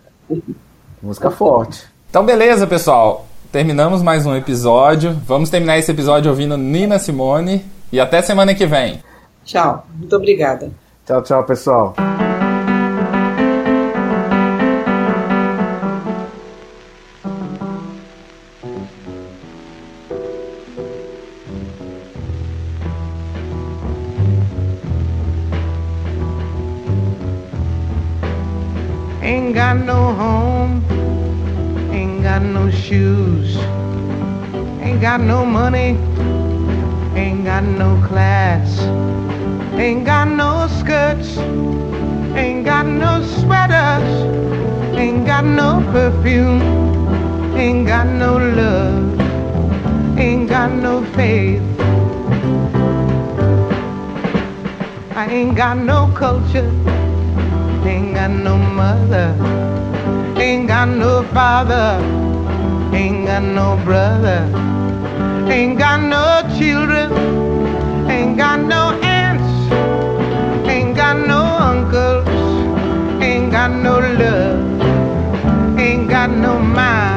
Música forte. Então, beleza, pessoal. Terminamos mais um episódio. Vamos terminar esse episódio ouvindo Nina Simone. E até semana que vem. Tchau. Muito obrigada. Tchau, tchau, pessoal. blues. Ain't got no money, ain't got no class, ain't got no skirts, ain't got no sweaters, ain't got no perfume, ain't got no love, ain't got no faith. I ain't got no culture, ain't got no mother, ain't got no father. Ain't got no brother. Ain't got no children. Ain't got no aunts. Ain't got no uncles. Ain't got no love. Ain't got no mind.